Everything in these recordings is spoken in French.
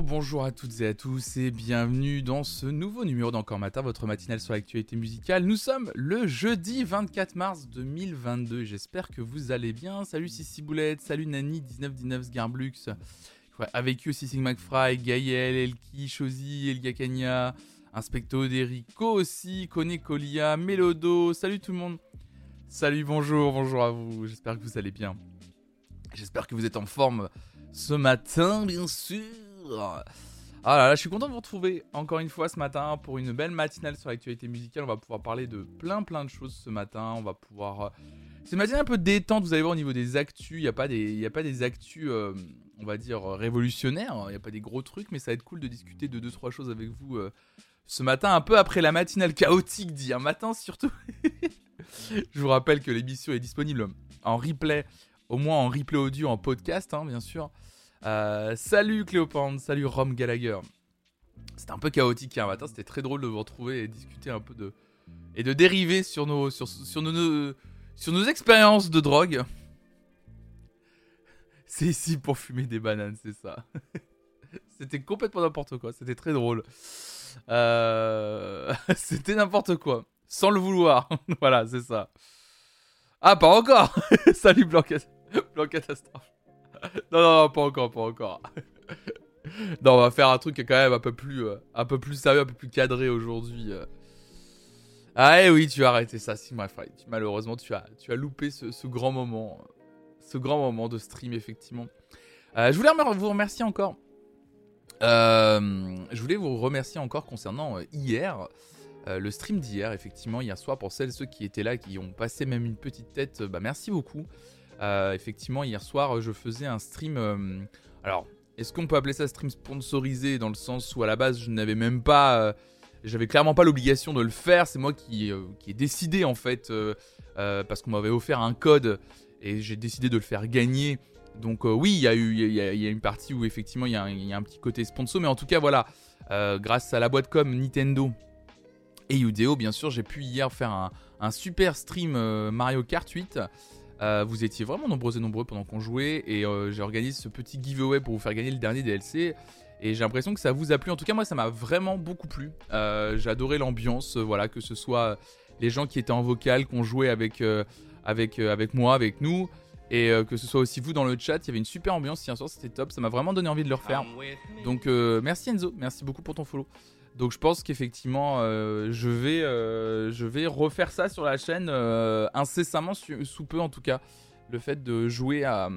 Bonjour, à toutes et à tous et bienvenue dans ce nouveau numéro d'Encore Matin, votre matinale sur l'actualité musicale. Nous sommes le jeudi 24 mars 2022 j'espère que vous allez bien. Salut Sissi Boulette, salut Nani1919 Sgarblux, avec eux aussi Sig McFry, Gaël, Elki, Chosi, Elga Kanya, Inspecto Derico aussi, Kone Kolia, Melodo, salut tout le monde. Salut, bonjour, bonjour à vous, j'espère que vous allez bien. J'espère que vous êtes en forme ce matin, bien sûr. Ah là là, je suis content de vous retrouver encore une fois ce matin pour une belle matinale sur l'actualité musicale. On va pouvoir parler de plein plein de choses ce matin. On va pouvoir. Euh, c'est une matinale un peu détente, vous allez voir au niveau des actus. Il n'y a, pas des... a pas des actus, euh, on va dire, révolutionnaires. Il n'y a pas des gros trucs, mais ça va être cool de discuter de deux trois choses avec vous euh, ce matin, un peu après la matinale chaotique d'hier matin surtout. je vous rappelle que l'émission est disponible en replay, au moins en replay audio, en podcast, hein, bien sûr. Euh, salut Cléopâtre, salut Rom Gallagher. C'était un peu chaotique hier matin, c'était très drôle de vous retrouver et discuter un peu de. et de dériver sur nos, sur, sur nos, sur nos expériences de drogue. C'est ici pour fumer des bananes, c'est ça. c'était complètement n'importe quoi, c'était très drôle. Euh... c'était n'importe quoi, sans le vouloir. voilà, c'est ça. Ah, pas encore Salut Blanc, Blanc Catastrophe. Non, non, pas encore, pas encore. non, on va faire un truc quand même un peu plus, euh, un peu plus sérieux, un peu plus cadré aujourd'hui. Euh. Ah eh oui, tu as arrêté ça, si. Malheureusement, tu as, tu as loupé ce, grand moment, ce grand moment de stream effectivement. Euh, je voulais vous remercier encore. je voulais vous remercier encore concernant hier. le stream d'hier, effectivement, hier soir, pour celles ceux qui étaient là, qui ont passé même une petite tête, bah merci beaucoup. Euh, effectivement, hier soir, je faisais un stream. Euh, alors, est-ce qu'on peut appeler ça stream sponsorisé dans le sens où à la base, je n'avais même pas. Euh, j'avais clairement pas l'obligation de le faire. C'est moi qui, ai décidé en fait, parce qu'on m'avait offert un code et j'ai décidé de le faire gagner. Donc oui, il y, a eu, y, a une partie où effectivement il y, a un petit côté sponsor, mais en tout cas voilà, grâce à la boîte com Nintendo et Udeo, bien sûr, j'ai pu hier faire un super stream Mario Kart 8 euh, vous étiez vraiment nombreux et nombreux pendant qu'on jouait et euh, j'ai organisé ce petit giveaway pour vous faire gagner le dernier DLC. Et j'ai l'impression que ça vous a plu. En tout cas, moi, ça m'a vraiment beaucoup plu. Euh, adoré l'ambiance, voilà, que ce soit les gens qui étaient en vocal, qu'on jouait avec, avec, avec moi, avec nous, et que ce soit aussi vous dans le chat. Il y avait une super ambiance hier soir, c'était top. Ça m'a vraiment donné envie de le refaire. Donc, merci Enzo, merci beaucoup pour ton follow. Donc je pense qu'effectivement, euh, je, vais, euh, je vais refaire ça sur la chaîne euh, incessamment, sous peu en tout cas. Le fait de jouer à,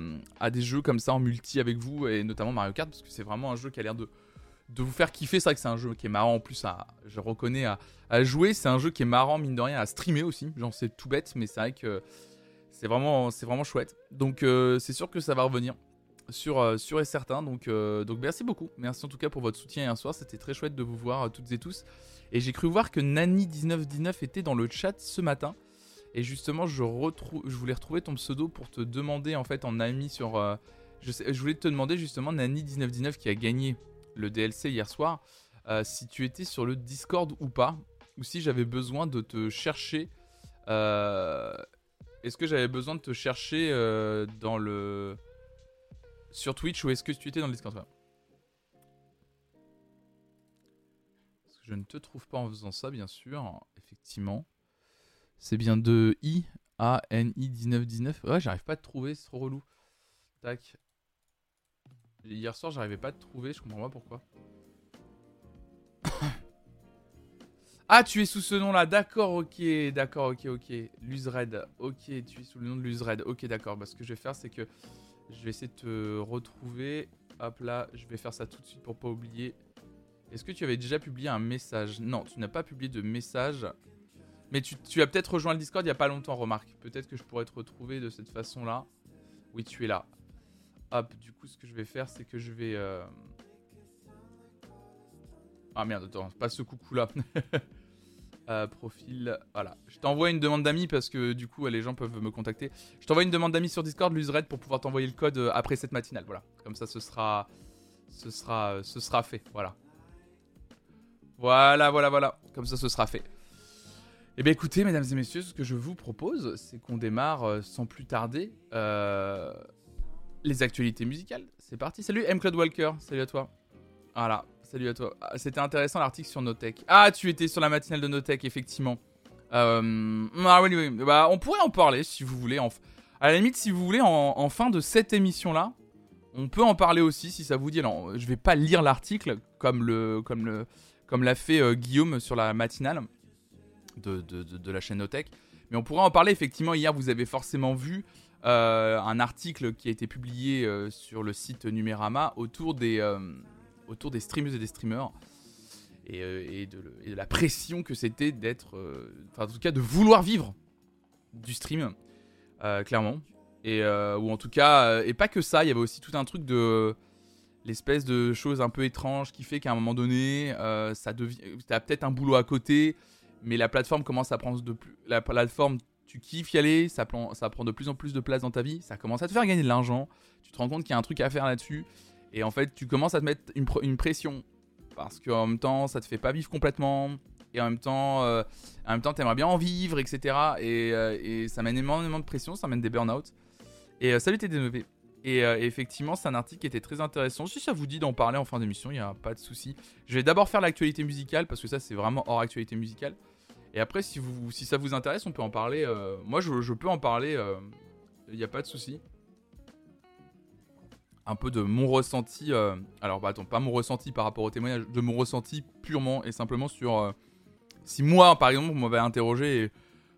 des jeux comme ça en multi avec vous, et notamment Mario Kart, parce que c'est vraiment un jeu qui a l'air de, vous faire kiffer. C'est vrai que c'est un jeu qui est marrant en plus, à, je reconnais, à, jouer. C'est un jeu qui est marrant, mine de rien, à streamer aussi. Genre c'est tout bête, mais c'est vrai que c'est vraiment chouette. Donc c'est sûr que ça va revenir sur, euh, sur et certain. Donc, euh, donc merci beaucoup. Merci en tout cas pour votre soutien hier soir. C'était très chouette de vous voir euh, toutes et tous. Et j'ai cru voir que Nani1919 était dans le chat ce matin. Et justement, je, voulais retrouver ton pseudo pour te demander en fait en ami sur. je, voulais te demander justement Nani1919 qui a gagné le DLC hier soir. si tu étais sur le Discord ou pas. Ou si j'avais besoin de te chercher. Est-ce que j'avais besoin de te chercher dans le sur Twitch ou est-ce que tu étais dans le Discord Parce que je ne te trouve pas en faisant ça, bien sûr. Effectivement. C'est bien de I A N I 1919. Ouais, j'arrive pas à te trouver, c'est trop relou. Tac. Hier soir, j'arrivais pas à te trouver, je comprends pas pourquoi. ah, tu es sous ce nom-là, d'accord, ok, d'accord, ok, ok. Luzred, ok, tu es sous le nom de Luzred, ok, d'accord. Bah, ce que je vais faire, c'est que je vais essayer de te retrouver. Hop là, je vais faire ça tout de suite pour pas oublier. Est-ce que tu avais déjà publié un message? Non, tu n'as pas publié de message. Mais tu, as peut-être rejoint le Discord il n'y a pas longtemps, remarque. Peut-être que je pourrais te retrouver de cette façon-là. Oui, tu es là. Hop, du coup, ce que je vais faire, c'est que je vais... Euh, ah merde, attends, pas ce coucou-là. Euh, profil, voilà. Je t'envoie une demande d'amis parce que du coup les gens peuvent me contacter. Je t'envoie une demande d'amis sur Discord, l'usered pour pouvoir t'envoyer le code euh, après cette matinale. Voilà. Comme ça, ce sera, ce sera, euh, ce sera fait. Voilà. Voilà, voilà, voilà. Comme ça, ce sera fait. Eh bien, écoutez, mesdames et messieurs, ce que je vous propose, c'est qu'on démarre sans plus tarder les actualités musicales. C'est parti. Salut M. Claude Walker. Salut à toi. Voilà, salut à toi. Ah, c'était intéressant l'article sur Notech. Ah, tu étais sur la matinale de Notech, effectivement. Euh, ah oui, oui, bah, on pourrait en parler si vous voulez. En... À la limite, si vous voulez, en, fin de cette émission-là, on peut en parler aussi si ça vous dit. Alors, je vais pas lire l'article comme le, comme le, comme l'a fait euh, Guillaume sur la matinale de, de, de, la chaîne Notech. Mais on pourrait en parler effectivement. Hier, vous avez forcément vu euh, un article qui a été publié sur le site Numérama autour des, autour des streamers et des streamers. Euh, et, de, la pression que c'était d'être, euh, enfin en tout cas de vouloir vivre du stream, euh, clairement. Et, ou en tout cas, et pas que ça, il y avait aussi tout un truc de l'espèce de chose un peu étrange qui fait qu'à un moment donné, ça devient, t'as peut-être un boulot à côté, mais la plateforme commence à prendre de plus, la plateforme, tu kiffes y aller, ça prend, ça prend de plus en plus de place dans ta vie, ça commence à te faire gagner de l'argent, tu te rends compte qu'il y a un truc à faire là-dessus, et en fait, tu commences à te mettre une, pression parce qu'en même temps, ça te fait pas vivre complètement. Et en même temps, euh, en t'aimerais bien en vivre, etc. Euh, et, ça mène énormément de pression, ça mène des burn-out. Et euh, salut TDNV. Et, et effectivement, c'est un article qui était très intéressant. Si ça vous dit d'en parler en fin d'émission, il n'y a pas de souci. Je vais d'abord faire l'actualité musicale parce que ça, c'est vraiment hors actualité musicale. Et après, si, vous, ça vous intéresse, on peut en parler. moi, je, je, peux en parler. Il n'y a pas de souci un peu de mon ressenti. Euh, alors, bah, attends, pas mon ressenti par rapport au témoignage, de mon ressenti purement et simplement sur. Euh, si moi, par exemple, on m'avait interrogé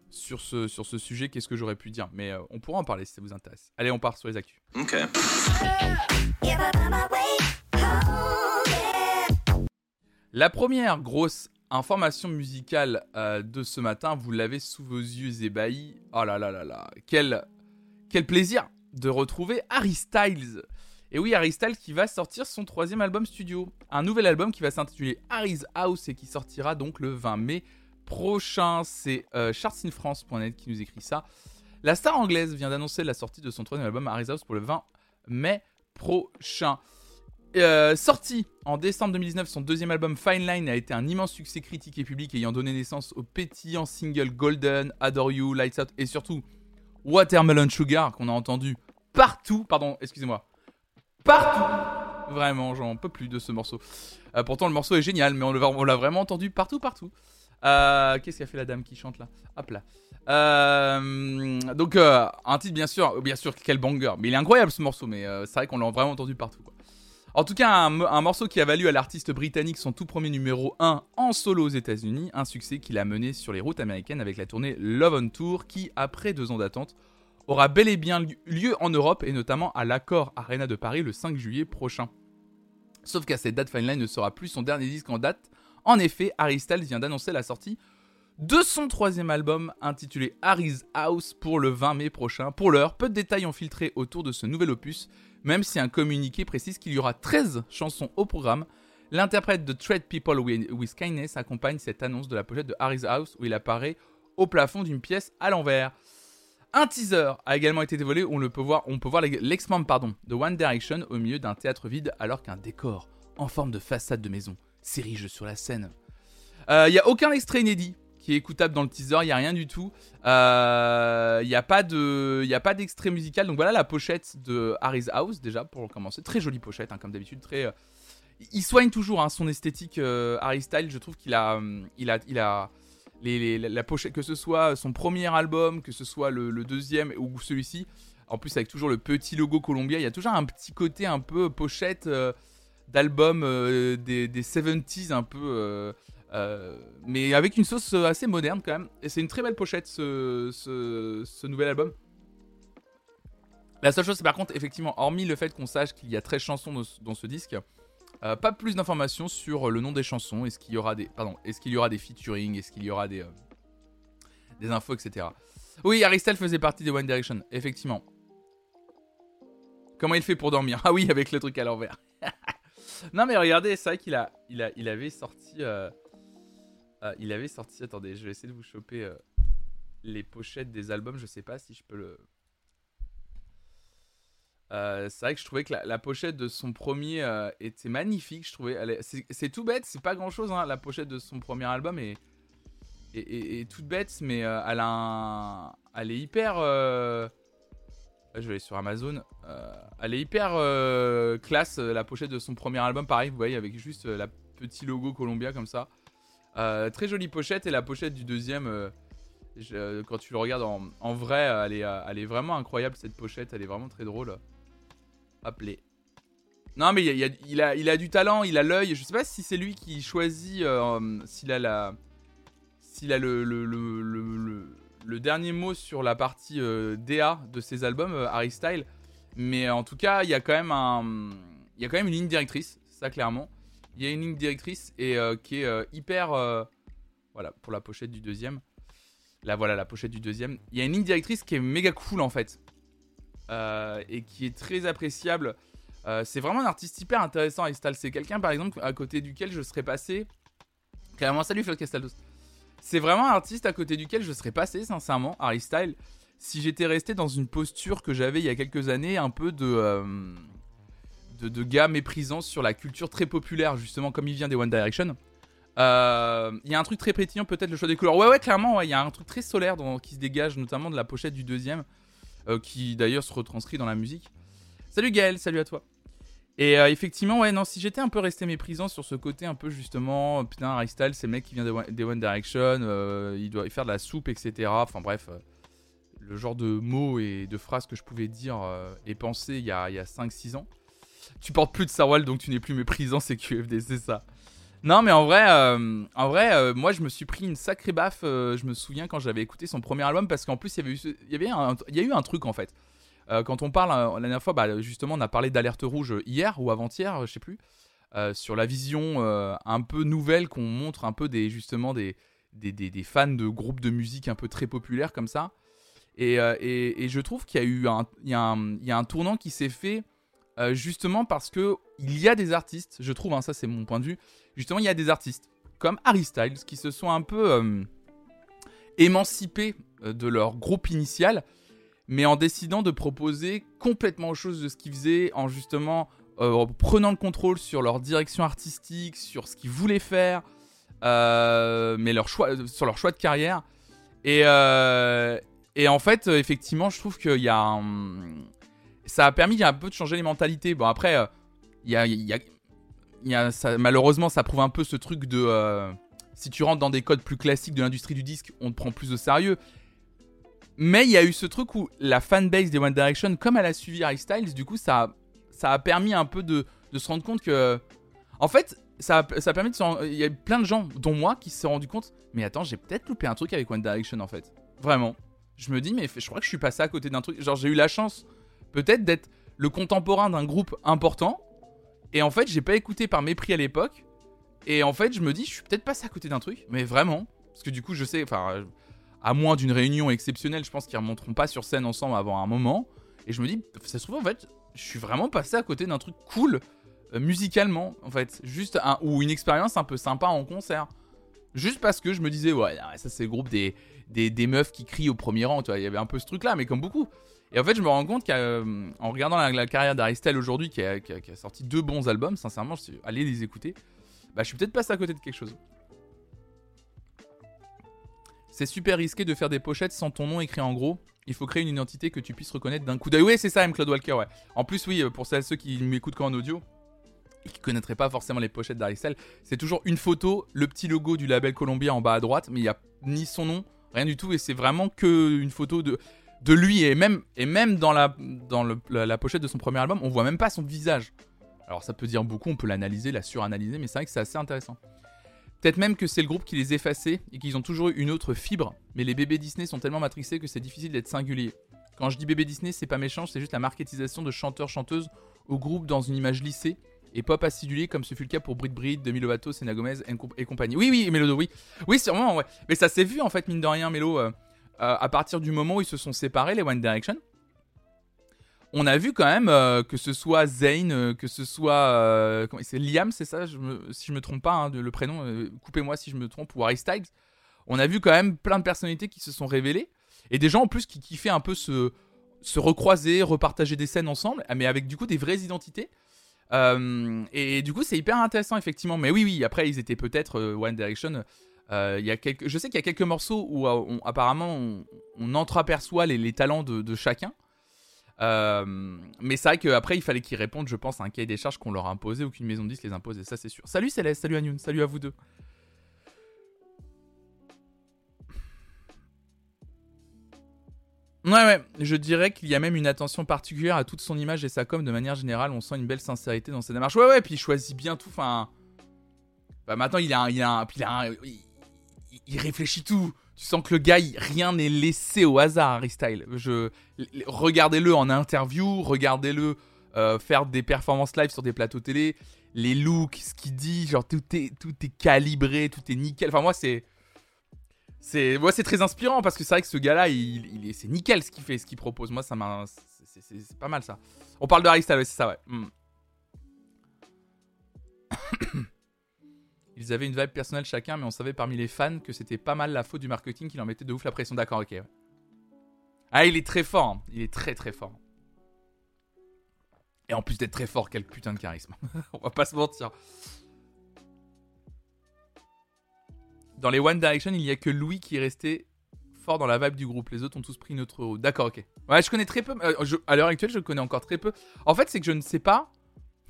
sur ce, sur ce sujet, qu'est-ce que j'aurais pu dire? Mais euh, on pourra en parler si ça vous intéresse. Allez, on part sur les actus. Ok. La première grosse information musicale de ce matin, vous l'avez sous vos yeux ébahis. Oh là là là là, quel, quel plaisir de retrouver Harry Styles et oui, Harry qui va sortir son troisième album studio. Un nouvel album qui va s'intituler Harry's House et qui sortira donc le 20 mai prochain. C'est euh, chartsinfrance.net qui nous écrit ça. La star anglaise vient d'annoncer la sortie de son troisième album Harry's House pour le 20 mai prochain. Euh, sorti en décembre 2019, son deuxième album Fine Line a été un immense succès critique et public ayant donné naissance au pétillant single Golden, Adore You, Lights Out et surtout Watermelon Sugar qu'on a entendu partout, pardon, excusez-moi, partout. Vraiment, j'en peux plus de ce morceau. Euh, pourtant, le morceau est génial, mais on l'a vraiment entendu partout, partout. Euh, qu'est-ce qu'a fait la dame qui chante là? Hop là. Euh, donc, un titre, bien sûr, bien sûr, quel banger. Mais il est incroyable ce morceau, mais c'est vrai qu'on l'a vraiment entendu partout. En tout cas, un, un, morceau qui a valu à l'artiste britannique son tout premier numéro 1 en solo aux États-Unis, un succès qu'il a mené sur les routes américaines avec la tournée Love on Tour, qui, après deux ans d'attente, aura bel et bien lieu en Europe et notamment à l'Accord Arena de Paris le 5 juillet prochain. Sauf qu'à cette date, Fine Line ne sera plus son dernier disque en date. En effet, Harry Styles vient d'annoncer la sortie de son troisième album intitulé Harry's House pour le 20 mai prochain. Pour l'heure, peu de détails ont filtré autour de ce nouvel opus, même si un communiqué précise qu'il y aura 13 chansons au programme. L'interprète de Tread People with Kindness accompagne cette annonce de la pochette de Harry's House où il apparaît au plafond d'une pièce à l'envers. Un teaser a également été dévoilé on peut voir, on peut voir l'expand pardon, de One Direction au milieu d'un théâtre vide alors qu'un décor en forme de façade de maison s'érige sur la scène. Il euh, n'y a aucun extrait inédit qui est écoutable dans le teaser, il n'y a rien du tout. Il euh, n'y a pas d'extrait musical. Donc voilà la pochette de Harry's House déjà pour commencer. Très jolie pochette hein, comme d'habitude. Très, euh, il soigne toujours hein, son esthétique Harry Style. Je trouve qu'il a, il a, il a, la pochette, que ce soit son premier album, que ce soit le, deuxième ou celui-ci, en plus avec toujours le petit logo Columbia, il y a toujours un petit côté un peu pochette euh, d'album euh, des, 70s, un peu. Euh, mais avec une sauce assez moderne quand même. Et c'est une très belle pochette ce, ce, nouvel album. La seule chose, c'est par contre, effectivement, hormis le fait qu'on sache qu'il y a 13 chansons dans ce disque, euh, pas plus d'informations sur le nom des chansons. Est-ce qu'il y aura des, pardon, est-ce qu'il y aura des featuring, est-ce qu'il y aura des, euh, des infos, etc. Oui, Aristel faisait partie de One Direction, effectivement. Comment il fait pour dormir? Ah oui, avec le truc à l'envers. non mais regardez, c'est vrai qu'il a, il a, il avait sorti, euh, il avait sorti. Attendez, je vais essayer de vous choper les pochettes des albums. Je sais pas si je peux le, euh, c'est vrai que je trouvais que la, pochette de son premier euh, était magnifique. Je trouvais, c'est tout bête, c'est pas grand chose. Hein, la pochette de son premier album est, est, toute bête, mais euh, elle, est hyper, je vais aller sur Amazon. elle est hyper classe, la pochette de son premier album, pareil, vous voyez, avec juste la petit logo Columbia comme ça. très jolie pochette et la pochette du deuxième, quand tu le regardes en, vrai, elle est, elle est, vraiment incroyable cette pochette, elle est vraiment très drôle. Appelé. Non mais il, a, il a du talent, il a l'œil. Je sais pas si c'est lui qui choisit, s'il a la, s'il a le, le, le, dernier mot sur la partie euh, DA de ses albums, euh, Harry Style. Mais en tout cas, il y a quand même un, il y a quand même une ligne directrice, ça clairement. Il y a une ligne directrice et euh, qui est hyper, voilà, pour la pochette du deuxième. Là, voilà la pochette du deuxième. Il y a une ligne directrice qui est méga cool en fait et qui est très appréciable. c'est vraiment un artiste hyper intéressant, Styles. C'est quelqu'un, par exemple, à côté duquel je serais passé. Clairement, salut Phil Castaldos. C'est vraiment un artiste à côté duquel je serais passé, sincèrement, Harry Style, si j'étais resté dans une posture que j'avais il y a quelques années, un peu de, euh, de, gars méprisant sur la culture très populaire, justement, comme il vient des One Direction. Euh, il y a un truc très pétillant, peut-être le choix des couleurs. Ouais, ouais, clairement, il y a un truc très solaire qui se dégage, notamment de la pochette du deuxième, euh, qui d'ailleurs se retranscrit dans la musique. Salut Gaël, salut à toi. Et euh, effectivement, ouais, non, si j'étais un peu resté méprisant sur ce côté un peu justement, putain, Harry Styles, c'est le mec qui vient des One Direction, euh, il doit faire de la soupe, etc. Enfin bref, euh, le genre de mots et de phrases que je pouvais dire et penser il y a, 5-6 ans. Tu portes plus de Sarwal, donc tu n'es plus méprisant, c'est QFD, c'est ça. Non, mais en vrai, en vrai moi je me suis pris une sacrée baffe, je me souviens quand j'avais écouté son premier album, parce qu'en plus il y avait eu, il y y a eu un truc en fait. Euh, quand on parle, euh, la dernière fois, bah, justement, on a parlé d'alerte rouge hier ou avant-hier, je sais plus, euh, sur la vision un peu nouvelle qu'on montre un peu des, justement, des, des, des, fans de groupes de musique un peu très populaires comme ça. Et, et, et je trouve qu'il y a eu un, un, il y a un tournant qui s'est fait justement parce que il y a des artistes, je trouve, hein, ça c'est mon point de vue, justement il y a des artistes comme Harry Styles qui se sont un peu émancipés de leur groupe initial mais en décidant de proposer complètement autre chose de ce qu'ils faisaient, en justement euh, prenant le contrôle sur leur direction artistique, sur ce qu'ils voulaient faire, euh, mais sur leur choix de carrière. Et, euh, et en fait, effectivement, je trouve qu'il y a ça a permis un peu de changer les mentalités. Bon, après, a, il y a, malheureusement, ça prouve un peu ce truc de si tu rentres dans des codes plus classiques de l'industrie du disque, on te prend plus au sérieux. Mais il y a eu ce truc où la fanbase des One Direction, comme elle a suivi Harry Styles, du coup, ça, a permis un peu de, se rendre compte que. En fait, ça ça a permis de Il y a plein de gens, dont moi, qui se sont rendus compte. Mais attends, j'ai peut-être loupé un truc avec One Direction en fait. Vraiment. Je me dis, mais je crois que je suis passé à côté d'un truc. Genre, j'ai eu la chance, peut-être, d'être le contemporain d'un groupe important. Et en fait, j'ai pas écouté par mépris à l'époque. Et en fait, je me dis, je suis peut-être passé à côté d'un truc. Mais vraiment. Parce que du coup, je sais. Enfin à moins d'une réunion exceptionnelle, je pense qu'ils remonteront pas sur scène ensemble avant un moment. Et je me dis, ça se trouve, en fait, je suis vraiment passé à côté d'un truc cool euh, musicalement, en fait. Juste un, ou une expérience un peu sympa en concert. Juste parce que je me disais, ouais, ça c'est le groupe des, des, meufs qui crient au premier rang, tu vois. Il y avait un peu ce truc-là, mais comme beaucoup. Et en fait, je me rends compte qu'en euh, regardant la, carrière d'Aristel aujourd'hui, qui a, sorti deux bons albums, sincèrement, je allé les écouter, bah, je suis peut-être passé à côté de quelque chose. C'est super risqué de faire des pochettes sans ton nom écrit en gros. Il faut créer une identité que tu puisses reconnaître d'un coup d'œil. Oui, c'est ça, M. Claude Walker, ouais. En plus, oui, pour celles, ceux qui m'écoutent qu'en audio et qui connaîtraient pas forcément les pochettes d'Arixel, c'est toujours une photo, le petit logo du label Columbia en bas à droite, mais il n'y a ni son nom, rien du tout, et c'est vraiment que une photo de, de lui, et même, et même dans, la, dans la, pochette de son premier album, on voit même pas son visage. Alors ça peut dire beaucoup, on peut l'analyser, la suranalyser, mais c'est vrai que c'est assez intéressant. Peut-être même que c'est le groupe qui les effaçait et qu'ils ont toujours eu une autre fibre, mais les bébés Disney sont tellement matrixés que c'est difficile d'être singulier. Quand je dis bébé Disney, c'est pas méchant, c'est juste la marketisation de chanteurs-chanteuses au groupe dans une image lissée et pop acidulée comme ce fut le cas pour Brit Brit, Demi Lovato, Sena Gomez et, compagnie. Oui, oui, Melodo, oui. Oui, sûrement, ouais. Mais ça s'est vu en fait, mine de rien, euh, euh, à partir du moment où ils se sont séparés, les One Direction on a vu quand même euh, que ce soit Zayn, euh, que ce soit euh, c'est Liam, c'est ça, si je me trompe pas, hein, le prénom, coupez-moi si je me trompe, ou Harry Styles. On a vu quand même plein de personnalités qui se sont révélées et des gens en plus qui kiffaient un peu se, se recroiser, repartager des scènes ensemble, mais avec du coup des vraies identités. et, du coup, c'est hyper intéressant effectivement. Mais oui, oui. Après, ils étaient peut-être One Direction. Il y a quelques, je sais qu'il y a quelques morceaux où apparemment on, entreaperçoit les, talents de chacun. mais c'est vrai qu'après, il fallait qu'ils répondent, je pense, à un cahier des charges qu'on leur a imposé ou qu'une maison de disques les impose, ça, c'est sûr. Salut Céleste, salut Anyoun, salut à vous deux. Ouais, ouais, je dirais qu'il y a même une attention particulière à toute son image et sa com de manière générale. On sent une belle sincérité dans sa démarche. Ouais, ouais, puis il choisit bien tout. Enfin. Bah, maintenant, il a un. Il, a il, réfléchit tout. Tu sens que le gars, rien n'est laissé au hasard, Harry. Je... Regardez-le en interview, regardez-le euh, faire des performances live sur des plateaux télé. Les looks, ce qu'il dit, genre tout est, tout est calibré, tout est nickel. Enfin, moi, c'est c'est très inspirant parce que c'est vrai que ce gars-là, il, c'est nickel ce qu'il fait, ce qu'il propose. Moi, ça m'a, c'est pas mal ça. On parle de Harry c'est ça, ouais. Hmm. Ils avaient une vibe personnelle chacun, mais on savait parmi les fans que c'était pas mal la faute du marketing qui leur mettait de ouf la pression. D'accord, ok. Ah, il est très fort. Hein. Il est très très fort. Et en plus d'être très fort, quel putain de charisme. on va pas se mentir. Dans les One Direction, il n'y a que Louis qui est resté fort dans la vibe du groupe. Les autres ont tous pris notre rôle. D'accord, ok. Ouais, je connais très peu. Euh, à l'heure actuelle, je connais encore très peu. En fait, c'est que je ne sais pas.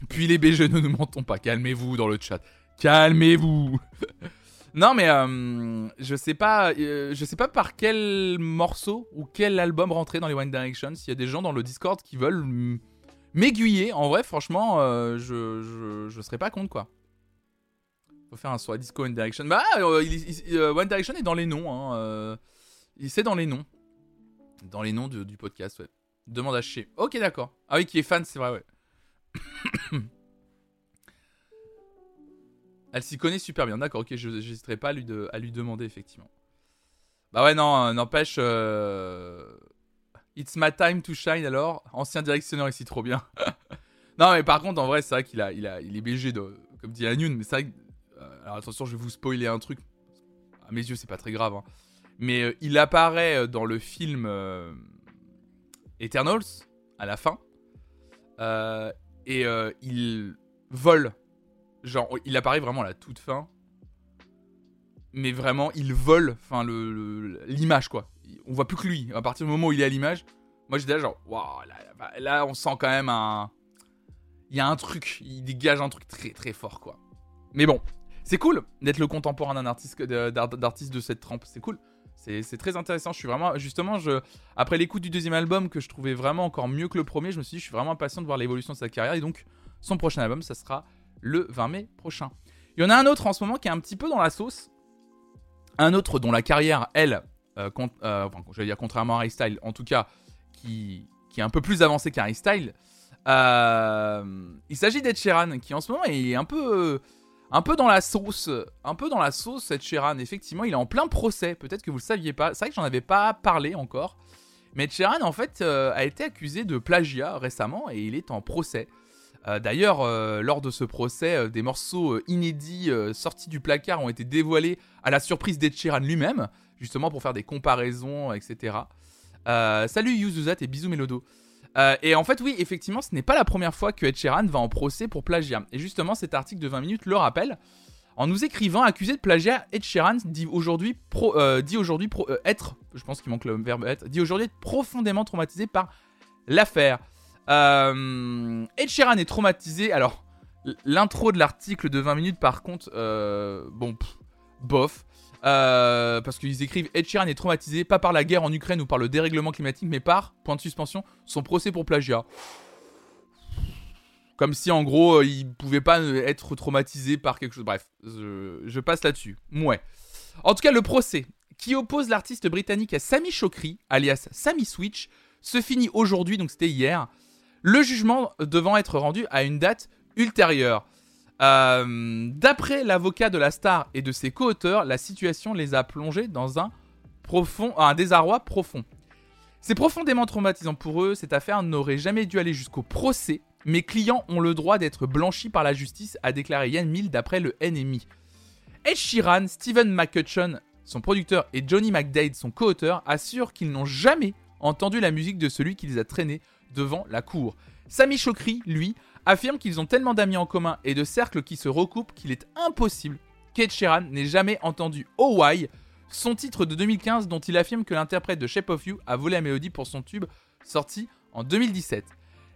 Puis les BG, ne nous mentons pas. Calmez-vous dans le chat. Calmez-vous. non, mais euh, je sais pas. Euh, je sais pas par quel morceau ou quel album rentrer dans les One Direction. S'il y a des gens dans le Discord qui veulent m'aiguiller, en vrai, franchement, je, je, serais pas contre quoi. Faut faire un soit Disco One Direction. Bah, euh, euh, One Direction est dans les noms. Hein, euh, c'est dans les noms. Dans les noms du podcast, ouais. Demande à chier. Ok, d'accord. Ah oui, qui est fan, c'est vrai, ouais. Elle s'y connaît super bien. D'accord, ok, je n'hésiterai pas à lui, demander, effectivement. Bah ouais, non, n'empêche. It's my time to shine alors. Ancien directionneur ici, trop bien. non, mais par contre, en vrai, c'est vrai qu'il a, il a, il est BG, comme dit Anyun, mais c'est vrai euh, alors attention, je vais vous spoiler un truc. À mes yeux, c'est pas très grave. Hein. Mais euh, il apparaît euh, dans le film Eternals à la fin. et il vole. Genre, il apparaît vraiment à la toute fin. Mais vraiment, il vole enfin, l'image, le, quoi. On voit plus que lui. À partir du moment où il est à l'image, moi j'étais là, genre, waouh, là, là, on sent quand même un. Il y a un truc, il dégage un truc très très fort, quoi. Mais bon, c'est cool d'être le contemporain d'un artiste, d'artiste de cette trempe. C'est cool. C'est très intéressant. Je suis vraiment, justement, je, après l'écoute du deuxième album que je trouvais vraiment encore mieux que le premier, je me suis dit, je suis vraiment impatient de voir l'évolution de sa carrière. Et donc, son prochain album, ça sera le 20 mai prochain. Il y en a un autre en ce moment qui est un petit peu dans la sauce. Un autre dont la carrière, elle, euh, euh, enfin, j'allais dire contrairement à Harry Style, en tout cas, qui, est un peu plus avancé qu'Harry Style. Euh, il s'agit d'Ed Sheeran, qui en ce moment est un peu un peu dans la sauce, un peu dans la sauce cette Sheeran. Effectivement, il est en plein procès. Peut-être que vous le saviez pas. C'est vrai que j'en avais pas parlé encore. Mais Sheeran, en fait, euh, a été accusé de plagiat récemment et il est en procès. Euh, d'ailleurs, euh, lors de ce procès, des morceaux inédits sortis du placard ont été dévoilés à la surprise d'Ed lui-même, justement pour faire des comparaisons, etc. salut Yuzuzat et bisous Melodo. Euh, et en fait, oui, effectivement, ce n'est pas la première fois que Ed va en procès pour plagiat. Et justement, cet article de 20 minutes le rappelle. En nous écrivant, accusé de plagiat, Ed dit aujourd'hui, euh, dit aujourd'hui euh, être, je pense qu'il manque le verbe être, dit aujourd'hui être profondément traumatisé par l'affaire. Ed Sheeran est traumatisé. Alors, l'intro de l'article de 20 minutes, par contre, bon, bof. Euh, parce qu'ils écrivent Ed Sheeran est traumatisé, pas par la guerre en Ukraine ou par le dérèglement climatique, mais par, point de suspension, son procès pour plagiat. Comme si en gros, euh, il pouvait pas être traumatisé par quelque chose. Bref, je, passe là-dessus. Ouais. En tout cas, le procès qui oppose l'artiste britannique à Sammy Chokri, alias Sammy Switch, se finit aujourd'hui, donc c'était hier. Le jugement devant être rendu à une date ultérieure. Euh, d'après l'avocat de la star et de ses co-auteurs, la situation les a plongés dans un, un désarroi profond. C'est profondément traumatisant pour eux, cette affaire n'aurait jamais dû aller jusqu'au procès. Mes clients ont le droit d'être blanchis par la justice, a déclaré Yann Mill d'après le NMI. Ed Sheeran, Steven McCutcheon, son producteur, et Johnny McDade, son co-auteur, assurent qu'ils n'ont jamais entendu la musique de celui qui les a traînés devant la cour. Sami Chokri, lui, affirme qu'ils ont tellement d'amis en commun et de cercles qui se recoupent qu'il est impossible qu'Ed Sheeran n'ait jamais entendu Oh Why, son titre de 2015 dont il affirme que l'interprète de Shape of You a volé la mélodie pour son tube sorti en 2017.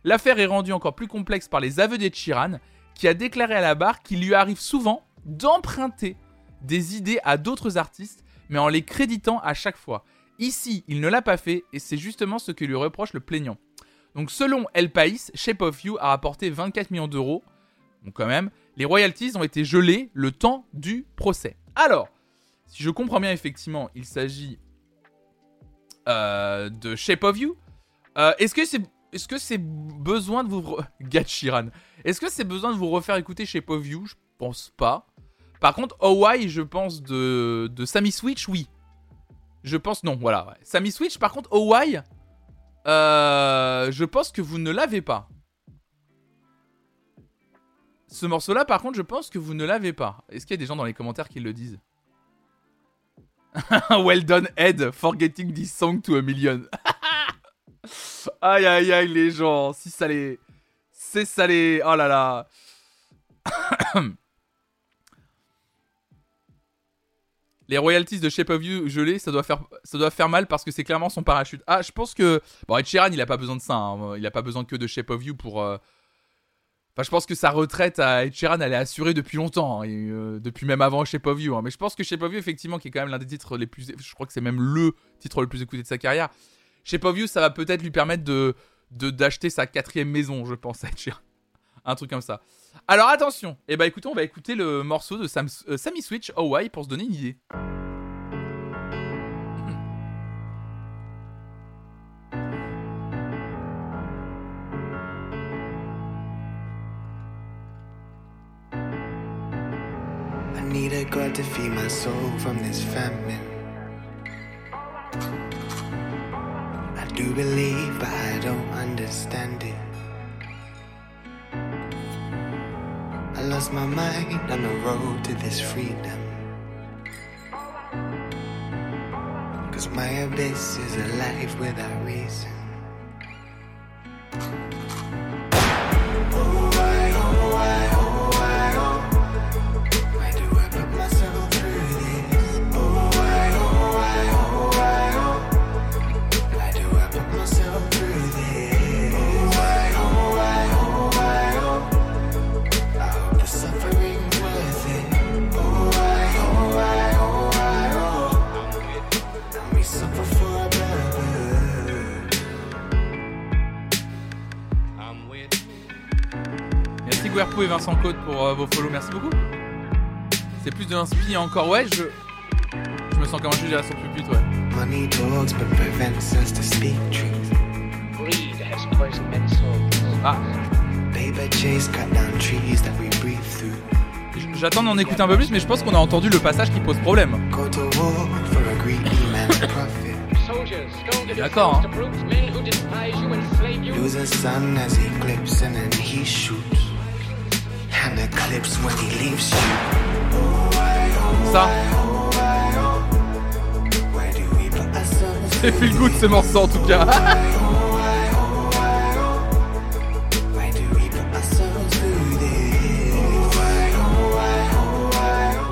L'affaire est rendue encore plus complexe par les aveux d'Ed Sheeran, qui a déclaré à la barre qu'il lui arrive souvent d'emprunter des idées à d'autres artistes, mais en les créditant à chaque fois. Ici, il ne l'a pas fait, et c'est justement ce que lui reproche le plaignant. Donc selon El País, Shape of You a rapporté 24 millions d'euros. Donc quand même, les royalties ont été gelées le temps du procès. Alors, si je comprends bien, effectivement, il s'agit euh, de Shape of You. Euh, est-ce que c'est besoin de vous Gachiran Est-ce que c'est besoin de vous refaire écouter Shape of You? Je pense pas. Par contre, Hawaii, je pense de de Sammy Switch, oui. Je pense non, voilà. Sammy Switch, par contre, Hawaii, euh, je pense que vous ne l'avez pas. Ce morceau-là, par contre, je pense que vous ne l'avez pas. Est-ce qu'il y a des gens dans les commentaires qui le disent Well done, Ed, forgetting this song to a million. aïe aïe aïe, les gens, si ça les. C'est salé, oh là là. Les royalties de Shape of You gelées, ça doit faire, ça doit faire mal parce que c'est clairement son parachute. Ah, je pense que. Bon, Ed Sheeran, il a pas besoin de ça. Hein. Il a pas besoin que de Shape of You pour. Euh, enfin, je pense que sa retraite à Ed Sheeran, elle est assurée depuis longtemps. Hein, et, euh, depuis même avant Shape of You. Hein. Mais je pense que Shape of You, effectivement, qui est quand même l'un des titres les plus. Je crois que c'est même le titre le plus écouté de sa carrière. Shape of You, ça va peut-être lui permettre de d'acheter sa quatrième maison, je pense, à Ed Sheeran. Un truc comme ça. Alors attention, et eh bah écoutez, on va écouter le morceau de Sam, euh, Sammy Switch Hawaii pour se donner une idée. I need a God to feed my soul from this famine. I do believe, but I don't understand it. Lost my mind on the road to this freedom. Cause my abyss is a life without reason. Encore, ouais, je. Je me sens comme un juge à son pupute, ouais. Money talks but prevents us to speak truth. Greed has poisoned men's souls. Ah. chase cut down trees that we breathe through. J'attends d'en écouter un peu plus, mais je pense qu'on a entendu le passage qui pose problème. D'accord. Hein. Lose Ça. Feel good ce morceau en tout cas.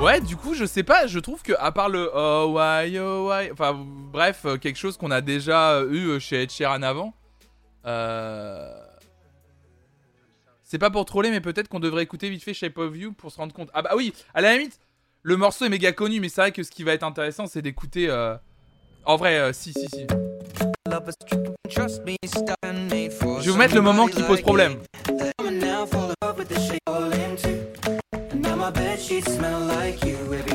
Ouais, du coup, je sais pas, je trouve que à part le oh why oh why, enfin bref, quelque chose qu'on a déjà eu chez Ed Sheeran avant. Euh c'est pas pour troller, mais peut-être qu'on devrait écouter vite fait Shape of You pour se rendre compte. Ah bah oui, à la limite, le morceau est méga connu, mais c'est vrai que ce qui va être intéressant, c'est d'écouter. Euh, en vrai, euh, si, si, si. Je vais vous mettre le moment qui pose problème.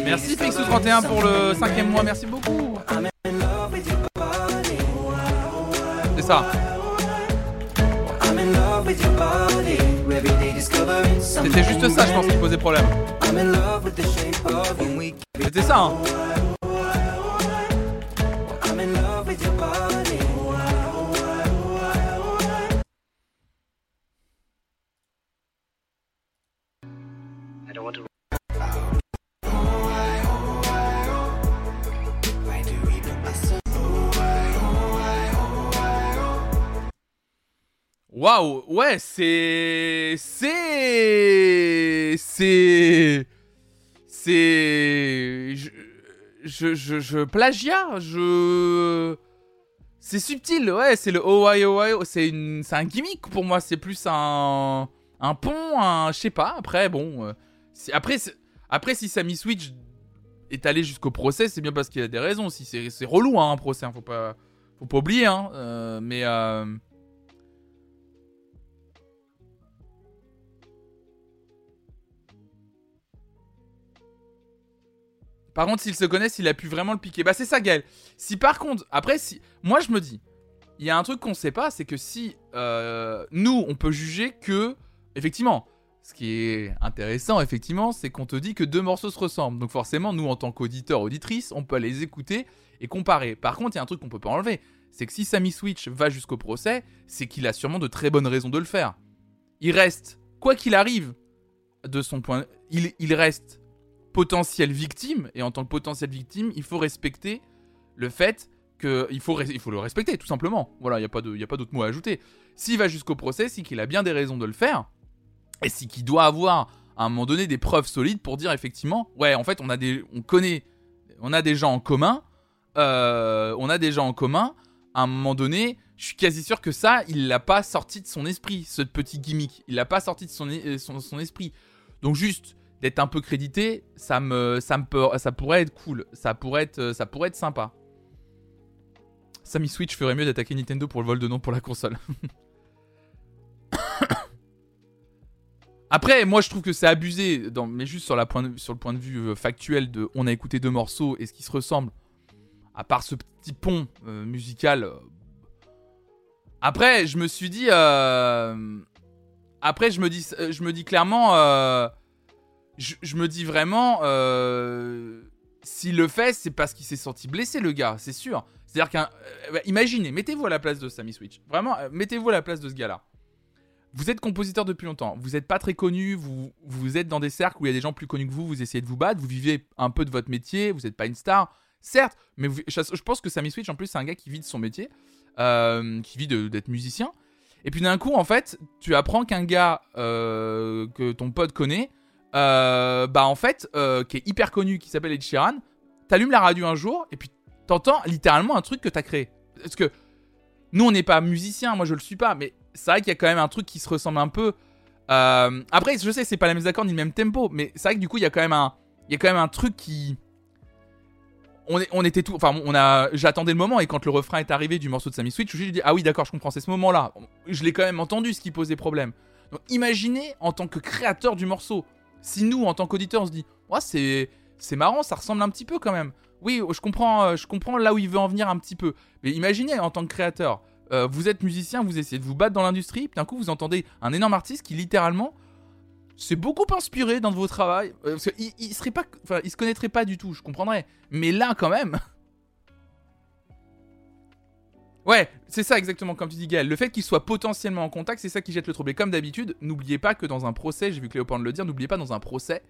Merci Pixu31 pour le cinquième mois, merci beaucoup. C'est ça. C'était juste ça, je pense, qui posait problème. Hein. Waouh, ouais, c'est. C'est. C'est. C'est. Je, je, je, plagiat, je. C'est subtil, ouais, c'est le oh ouais, oh c'est une... un gimmick pour moi, c'est plus un, un pont, un, je sais pas, après, bon, euh, après, après, si Sammy Switch est allé jusqu'au procès, c'est bien parce qu'il a des raisons, si c'est relou, hein, un procès, hein, faut pas, faut pas oublier, hein, euh, mais... Euh, Par contre, s'ils se connaissent, il a pu vraiment le piquer. Bah, c'est ça, Gaël. Si par contre, après, si. Moi, je me dis, il y a un truc qu'on sait pas, c'est que si euh, nous, on peut juger que. Effectivement, ce qui est intéressant, effectivement, c'est qu'on te dit que deux morceaux se ressemblent. Donc, forcément, nous, en tant qu'auditeurs, auditrices, on peut les écouter et comparer. Par contre, il y a un truc qu'on peut pas enlever. C'est que si Sammy Switch va jusqu'au procès, c'est qu'il a sûrement de très bonnes raisons de le faire. Il reste, quoi qu'il arrive, de son point. Il reste potentielle victime, et en tant que potentielle victime, il faut respecter le fait que il faut, il faut le respecter, tout simplement. Voilà, il n'y a pas d'autre mot à ajouter. S'il va jusqu'au procès, c'est qu'il a bien des raisons de le faire, et c'est qu'il doit avoir, à un moment donné, des preuves solides pour dire effectivement, ouais, en fait, on a des, on connaît, on a des gens en commun, euh, on a des gens en commun, à un moment donné, je suis quasi sûr que ça, il l'a pas sorti de son esprit, ce petit gimmick. Il l'a pas sorti de son, son, son esprit. Donc juste, d'être un peu crédité, ça me, ça me ça pourrait être cool, ça pourrait être, ça pourrait être sympa. Sammy Switch ferait mieux d'attaquer Nintendo pour le vol de nom pour la console. Après, moi je trouve que c'est abusé, mais juste sur, la sur le point de vue euh, factuel de on a écouté deux morceaux et ce qui se ressemble, à part ce petit pont euh, musical. Euh, après, je me suis dit. Après, je me dis, je me dis clairement je, me dis vraiment, euh, s'il le fait, c'est parce qu'il s'est senti blessé, le gars, c'est sûr. C'est-à-dire qu'un. Euh, bah, imaginez, mettez-vous à la place de Sammy Switch. Vraiment, euh, mettez-vous à la place de ce gars-là. Vous êtes compositeur depuis longtemps, vous n'êtes pas très connu, vous, vous êtes dans des cercles où il y a des gens plus connus que vous, vous essayez de vous battre, vous vivez un peu de votre métier, vous n'êtes pas une star, certes, mais je pense que Sammy Switch, en plus, c'est un gars qui vit de son métier, qui vit d'être musicien. Et puis d'un coup, en fait, tu apprends qu'un gars que ton pote connaît euh, bah en fait, euh, qui est hyper connu, qui s'appelle Ed Sheeran, t'allumes la radio un jour et puis t'entends littéralement un truc que t'as créé. Parce que nous, on n'est pas musiciens, moi je le suis pas, mais c'est vrai qu'il y a quand même un truc qui se ressemble un peu. Euh, après, je sais, c'est pas la même accords ni le même tempo, mais c'est vrai que du coup, il y a quand même un, il y a quand même un truc qui. On, on était tout, enfin, on a, j'attendais le moment et quand le refrain est arrivé du morceau de Sammy Switch, je me suis dit ah oui d'accord, je comprends, c'est ce moment-là. Je l'ai quand même entendu ce qui posait problème. Donc imaginez en tant que créateur du morceau, si nous, en tant qu'auditeurs, on se dit, ouais, c'est, marrant, ça ressemble un petit peu quand même. Oui, je comprends, euh, je comprends là où il veut en venir un petit peu. Mais imaginez, en tant que créateur, euh, vous êtes musicien, vous essayez de vous battre dans l'industrie, puis d'un coup, vous entendez un énorme artiste qui littéralement s'est beaucoup inspiré dans vos travail. Euh, il serait il se connaîtrait pas du tout, je comprendrais. Mais là, quand même. Ouais, c'est ça exactement comme tu dis Gaël. Le fait qu'il soit potentiellement en contact, c'est ça qui jette le trouble. Comme d'habitude, n'oubliez pas que dans un procès, j'ai vu Cléopâtre le dire, n'oubliez pas dans un procès,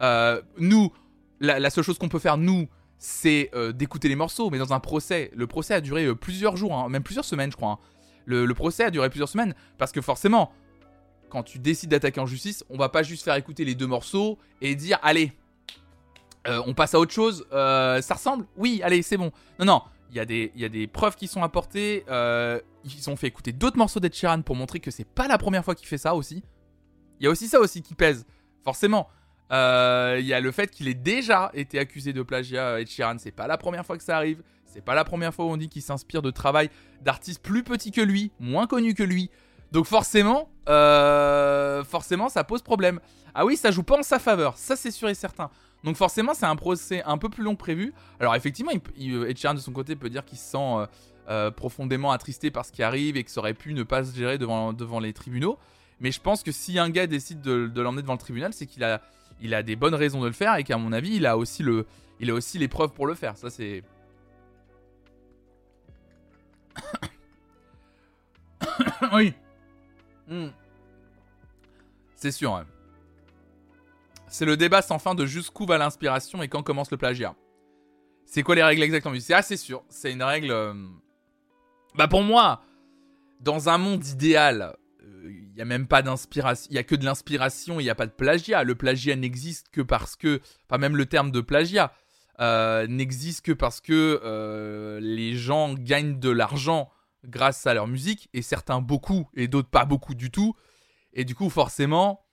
euh, nous, la, seule chose qu'on peut faire, nous, c'est euh, d'écouter les morceaux. Mais dans un procès, le procès a duré euh, plusieurs jours, hein, même plusieurs semaines, je crois. Hein. Le, le, procès a duré plusieurs semaines parce que forcément, quand tu décides d'attaquer en justice, on va pas juste faire écouter les deux morceaux et dire allez, on passe à autre chose. ça ressemble? Oui, allez, c'est bon. Non, non il y, a des, preuves qui sont apportées. Euh, ils ont fait écouter d'autres morceaux d'Ed Sheeran pour montrer que c'est pas la première fois qu'il fait ça aussi. Il y a aussi ça aussi qui pèse, forcément. Euh, il y a le fait qu'il ait déjà été accusé de plagiat Ed Sheeran. C'est pas la première fois que ça arrive. C'est pas la première fois où on dit qu'il s'inspire de travail d'artistes plus petits que lui, moins connus que lui. Donc forcément, euh, forcément, ça pose problème. Ah oui, ça joue pas en sa faveur, ça c'est sûr et certain. Donc forcément, c'est un procès un peu plus long que prévu. Alors effectivement, il, Sheeran de son côté peut dire qu'il se sent euh, euh, profondément attristé par ce qui arrive et que ça aurait pu ne pas se gérer devant, les tribunaux. Mais je pense que si un gars décide de, l'emmener devant le tribunal, c'est qu'il a, des bonnes raisons de le faire et qu'à mon avis, il a aussi le, il a aussi les preuves pour le faire. Ça c'est. oui. Hmm. C'est sûr. C'est le débat sans fin de jusqu'où va l'inspiration et quand commence le plagiat. C'est quoi les règles exactement? C'est assez sûr. C'est une règle. Euh, bah pour moi, dans un monde idéal, il euh, n'y a même pas d'inspiration. Il y a que de l'inspiration. Il n'y a pas de plagiat. Le plagiat n'existe que parce que, enfin même le terme de plagiat. euh, n'existe que parce que les gens gagnent de l'argent grâce à leur musique, et certains beaucoup, et d'autres pas beaucoup du tout. Et du coup, forcément,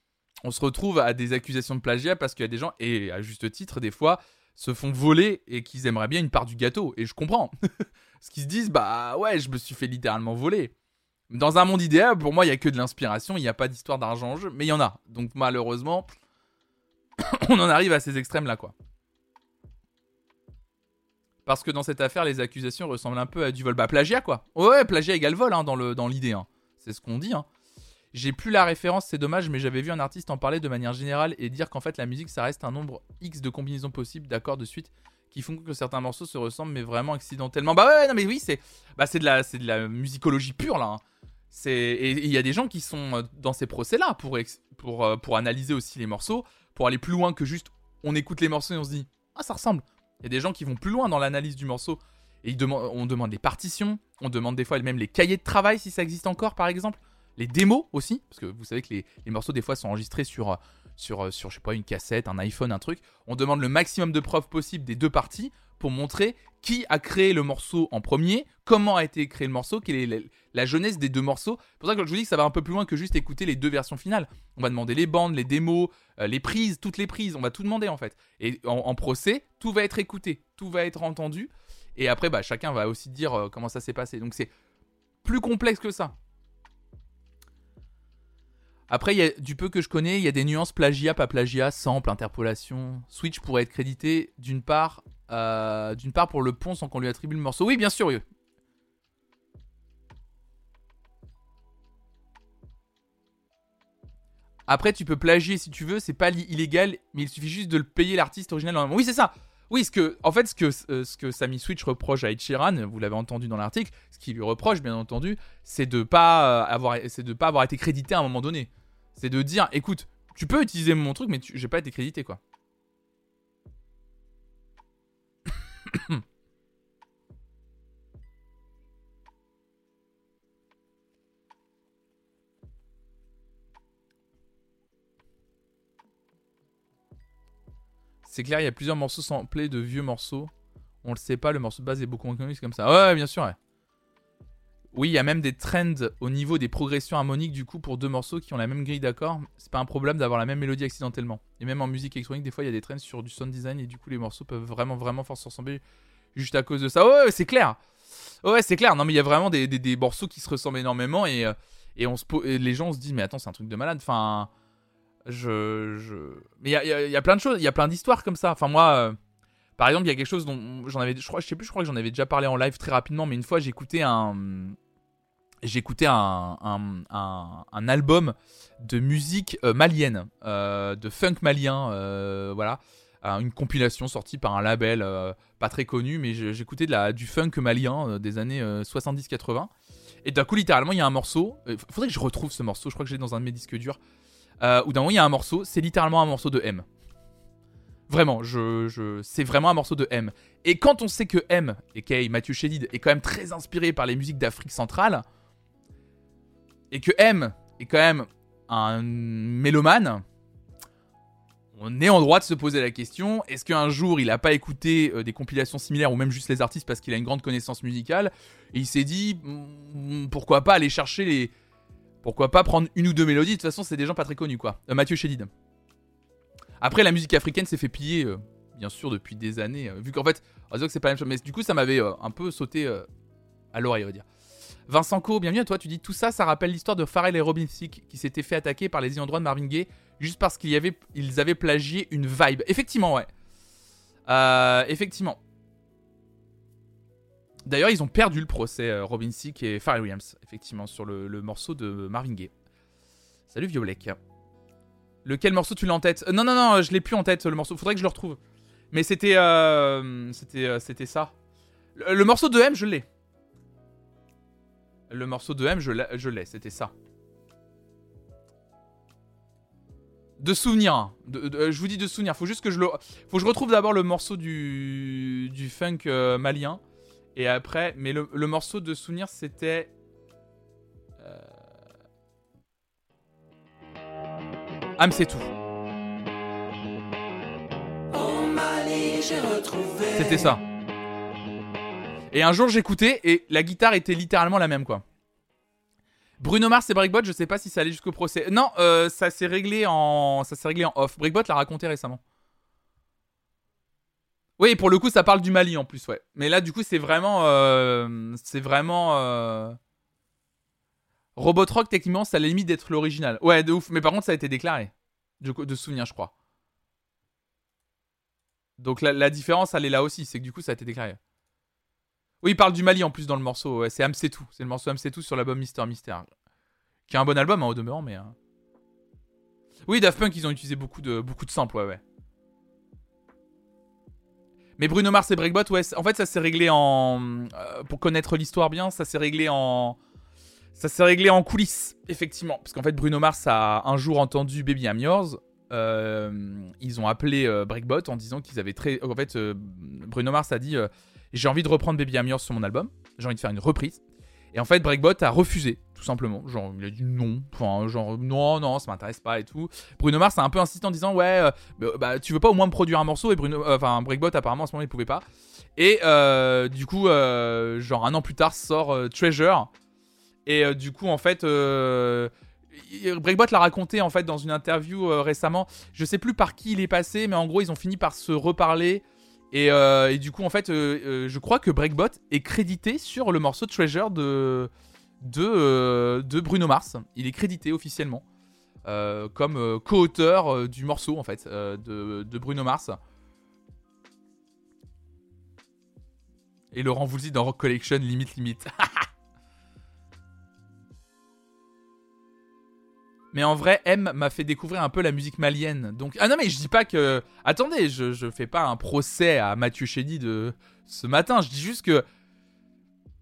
on se retrouve à des accusations de plagiat parce qu'il y a des gens, et à juste titre, des fois, se font voler et qu'ils aimeraient bien une part du gâteau. Et je comprends. Ce qu'ils se disent, bah ouais, je me suis fait littéralement voler. Dans un monde idéal, pour moi, il n'y a que de l'inspiration, il n'y a pas d'histoire d'argent en jeu, mais il y en a. Donc malheureusement, on en arrive à ces extrêmes-là, quoi. Parce que dans cette affaire, les accusations ressemblent un peu à du vol. Bah, plagiat, quoi. Ouais, plagiat égale vol, hein, dans l'idée. Dans hein. C'est ce qu'on dit, hein. J'ai plus la référence, c'est dommage, mais j'avais vu un artiste en parler de manière générale et dire qu'en fait la musique ça reste un nombre X de combinaisons possibles d'accords de suite qui font que certains morceaux se ressemblent mais vraiment accidentellement. Bah ouais, non mais oui, c'est bah c'est de la de la musicologie pure là. Hein. C'est et il y a des gens qui sont euh, dans ces procès là pour pour euh, pour analyser aussi les morceaux, pour aller plus loin que juste on écoute les morceaux et on se dit ah ça ressemble. Il y a des gens qui vont plus loin dans l'analyse du morceau et ils demandent on demande les partitions, on demande des fois même les cahiers de travail si ça existe encore par exemple les démos aussi, parce que vous savez que les, morceaux des fois sont enregistrés sur, sur, sur, je sais pas, une cassette, un iPhone, un truc. On demande le maximum de preuves possibles des deux parties pour montrer qui a créé le morceau en premier, comment a été créé le morceau, quelle est la, jeunesse des deux morceaux. C'est pour ça que je vous dis que ça va un peu plus loin que juste écouter les deux versions finales. On va demander les bandes, les démos, euh, les prises, toutes les prises, on va tout demander en fait. Et en, procès, tout va être écouté, tout va être entendu. Et après, bah, chacun va aussi dire euh, comment ça s'est passé. Donc c'est plus complexe que ça. Après, du peu que je connais, il y a des nuances plagiat, pas plagiat, sample, interpolation. Switch pourrait être crédité d'une part, euh, part pour le pont sans qu'on lui attribue le morceau. Oui, bien sûr. Après, tu peux plagier si tu veux, c'est pas illégal, mais il suffit juste de le payer l'artiste original. Oui, c'est ça. Oui, ce que, en fait, ce que, ce que Sammy Switch reproche à Ed Sheeran, vous l'avez entendu dans l'article, ce qu'il lui reproche, bien entendu, c'est de pas euh, pas avoir été crédité à un moment donné. C'est de dire, écoute, tu peux utiliser mon truc, mais j'ai pas été crédité, quoi. C'est clair, il y a plusieurs morceaux samplés de vieux morceaux. On le sait pas, le morceau de base est beaucoup moins connu, c'est comme ça. Ouais, bien sûr, ouais. Oui, il y a même des trends au niveau des progressions harmoniques du coup pour deux morceaux qui ont la même grille d'accords. C'est pas un problème d'avoir la même mélodie accidentellement. Et même en musique électronique, des fois il y a des trends sur du sound design et du coup les morceaux peuvent vraiment vraiment fort se ressembler juste à cause de ça. Ouais, c'est clair. Ouais, c'est clair. Non, mais il y a vraiment des, morceaux qui se ressemblent énormément et, euh, et, on se, les gens se disent mais attends c'est un truc de malade. Enfin, je, je... mais il y y a, plein de choses, il y a plein d'histoires comme ça. Enfin moi. Par exemple, il y a quelque chose dont j'en avais, je crois, je crois que j'en avais déjà parlé en live très rapidement, mais une fois j'écoutais un, un, album de musique euh, malienne, euh, de funk malien, euh, voilà, une compilation sortie par un label pas très connu, mais j'écoutais de du funk malien des années 70-80. Et d'un coup, littéralement, il y a un morceau. Faudrait que je retrouve ce morceau. Je crois que j'ai dans un de mes disques durs. où d'un moment, il y a un morceau. C'est littéralement un morceau de M. Vraiment, je, c'est vraiment un morceau de M. Et quand on sait que M, et Kay, Mathieu Chédid, est quand même très inspiré par les musiques d'Afrique centrale, et que M est quand même un mélomane, on est en droit de se poser la question est-ce qu'un jour il n'a pas écouté euh, des compilations similaires ou même juste les artistes parce qu'il a une grande connaissance musicale et il s'est dit hmm, pourquoi pas aller chercher les. Pourquoi pas prendre une ou deux mélodies De toute façon, c'est des gens pas très connus quoi. Euh, Mathieu Chédid. Après, la musique africaine s'est fait piller, euh, bien sûr, depuis des années. Euh, vu qu'en fait, on que c'est pas la même chose. Mais du coup, ça m'avait euh, un peu sauté à l'oreille, on va dire. Vincent Co, bienvenue à toi. Tu dis tout ça, ça rappelle l'histoire de Pharrell et Robin Thicke qui s'étaient fait attaquer par les ayants droit de Marvin juste parce qu'ils avaient, plagié une vibe. Effectivement, ouais. effectivement. D'ailleurs, ils ont perdu le procès, Robin Thicke et Pharrell Williams, effectivement, sur le, morceau de Marvin Gaye. Salut Violet. Lequel morceau tu l'as en tête? Euh, Non, non, non, je l'ai plus en tête le morceau. Faudrait que je le retrouve. Mais c'était, euh, c'était, euh, c'était ça. Le, morceau de M, je l'ai. Le morceau de M, je l'ai. C'était ça. De souvenir. Hein. je vous dis de souvenir. Faut juste que je le, faut que je retrouve d'abord le morceau du, du funk malien. Et après, mais le, le morceau de souvenir, c'était. Ah, c'est tout. C'était ça. Et un jour j'écoutais et la guitare était littéralement la même quoi. Bruno Mars et Breakbot, je sais pas si ça allait jusqu'au procès. Non, euh, ça s'est réglé en ça s'est réglé en off. Breakbot l'a raconté récemment. Oui, pour le coup, ça parle du Mali en plus, ouais. Mais là, du coup, c'est vraiment, euh, c'est vraiment euh... Robot Rock. Techniquement, ça a limite d'être l'original. Ouais, de ouf. Mais par contre, ça a été déclaré, de, de souvenir, je crois. Donc la, différence, elle est là aussi, c'est que du coup, ça a été déclaré. Oui, il parle du Mali en plus dans le morceau. Ouais, c'est tout. C'est le morceau tout sur l'album Mister Mister. Qui est un bon album, hein, au demeurant, mais. Hein. Oui, Daft Punk, ils ont utilisé beaucoup de, beaucoup de samples, ouais, ouais. Mais Bruno Mars et Breakbot, ouais, en fait, ça s'est réglé en. Euh, pour connaître l'histoire bien, ça s'est réglé en. Ça s'est réglé en coulisses, effectivement. Parce qu'en fait, Bruno Mars a un jour entendu Baby I'm Yours. Euh, ils ont appelé euh, Breakbot en disant qu'ils avaient très. En fait, Bruno Mars a dit j'ai envie de reprendre Baby I'm Yours sur mon album. J'ai envie de faire une reprise. Et en fait, Breakbot a refusé, tout simplement. Genre, il a dit non. Genre, non, non, ça m'intéresse pas et tout. Bruno Mars a un peu insisté en disant, ouais, euh, bah, bah, tu veux pas au moins me produire un morceau? Et Bruno, euh, enfin, Breakbot, apparemment, à ce moment, il pouvait pas. Et euh, du coup, genre, un an plus tard, sort Treasure. Et du coup, en fait. Breakbot l'a raconté en fait dans une interview récemment. Je sais plus par qui il est passé, mais en gros ils ont fini par se reparler euh, et, du coup, en fait, euh, euh, je crois que Breakbot est crédité sur le morceau Treasure de, de, Bruno Mars. Il est crédité officiellement comme co-auteur du morceau, en fait, de, de, Bruno Mars. Et Laurent Voulzy dans Rock Collection, limite, limite. Mais en vrai, M m'a fait découvrir un peu la musique malienne. Donc, ah non, mais je dis pas que. Attendez, je, je fais pas un procès à Mathieu Chédy de ce matin. Je dis juste que.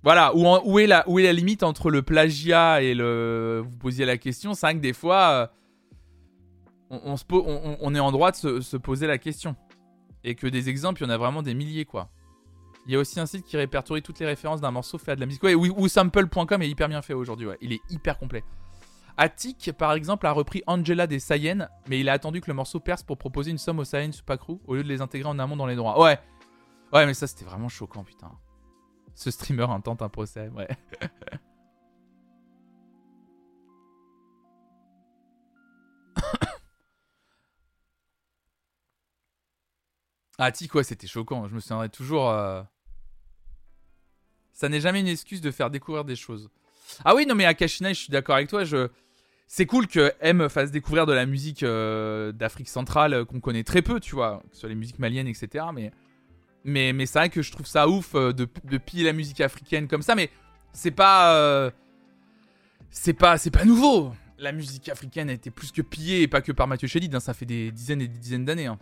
Voilà, où, est la, limite entre le plagiat et le. Vous posiez la question, c'est vrai que des fois. On, on, se on, est en droit de se, se, poser la question. Et que des exemples, il y en a vraiment des milliers, quoi. Il y a aussi un site qui répertorie toutes les références d'un morceau fait à de la musique. Ouais, sample.com est hyper bien fait aujourd'hui. Il est hyper complet. Attic, par exemple, a repris Angela des Saiyans, mais il a attendu que le morceau perce pour proposer une somme aux Saiyans Crew au lieu de les intégrer en amont dans les droits. Ouais. Ouais, mais ça, c'était vraiment choquant, putain. Ce streamer intente un procès, ouais. Attic, ouais, c'était choquant. Je me souviendrai toujours. Euh, ça n'est jamais une excuse de faire découvrir des choses. Ah oui, non, mais Akashina, je suis d'accord avec toi. Je c'est cool que M fasse découvrir de la musique euh, d'Afrique centrale euh, qu'on connaît très peu, tu vois, que ce soit les musiques maliennes, etc. Mais, c'est vrai que je trouve ça ouf euh, de, piller la musique africaine comme ça, mais c'est pas. c'est pas, c'est pas nouveau. La musique africaine a été plus que pillée, et pas que par Mathieu Chédid, hein, ça fait des dizaines et des dizaines d'années. Hein.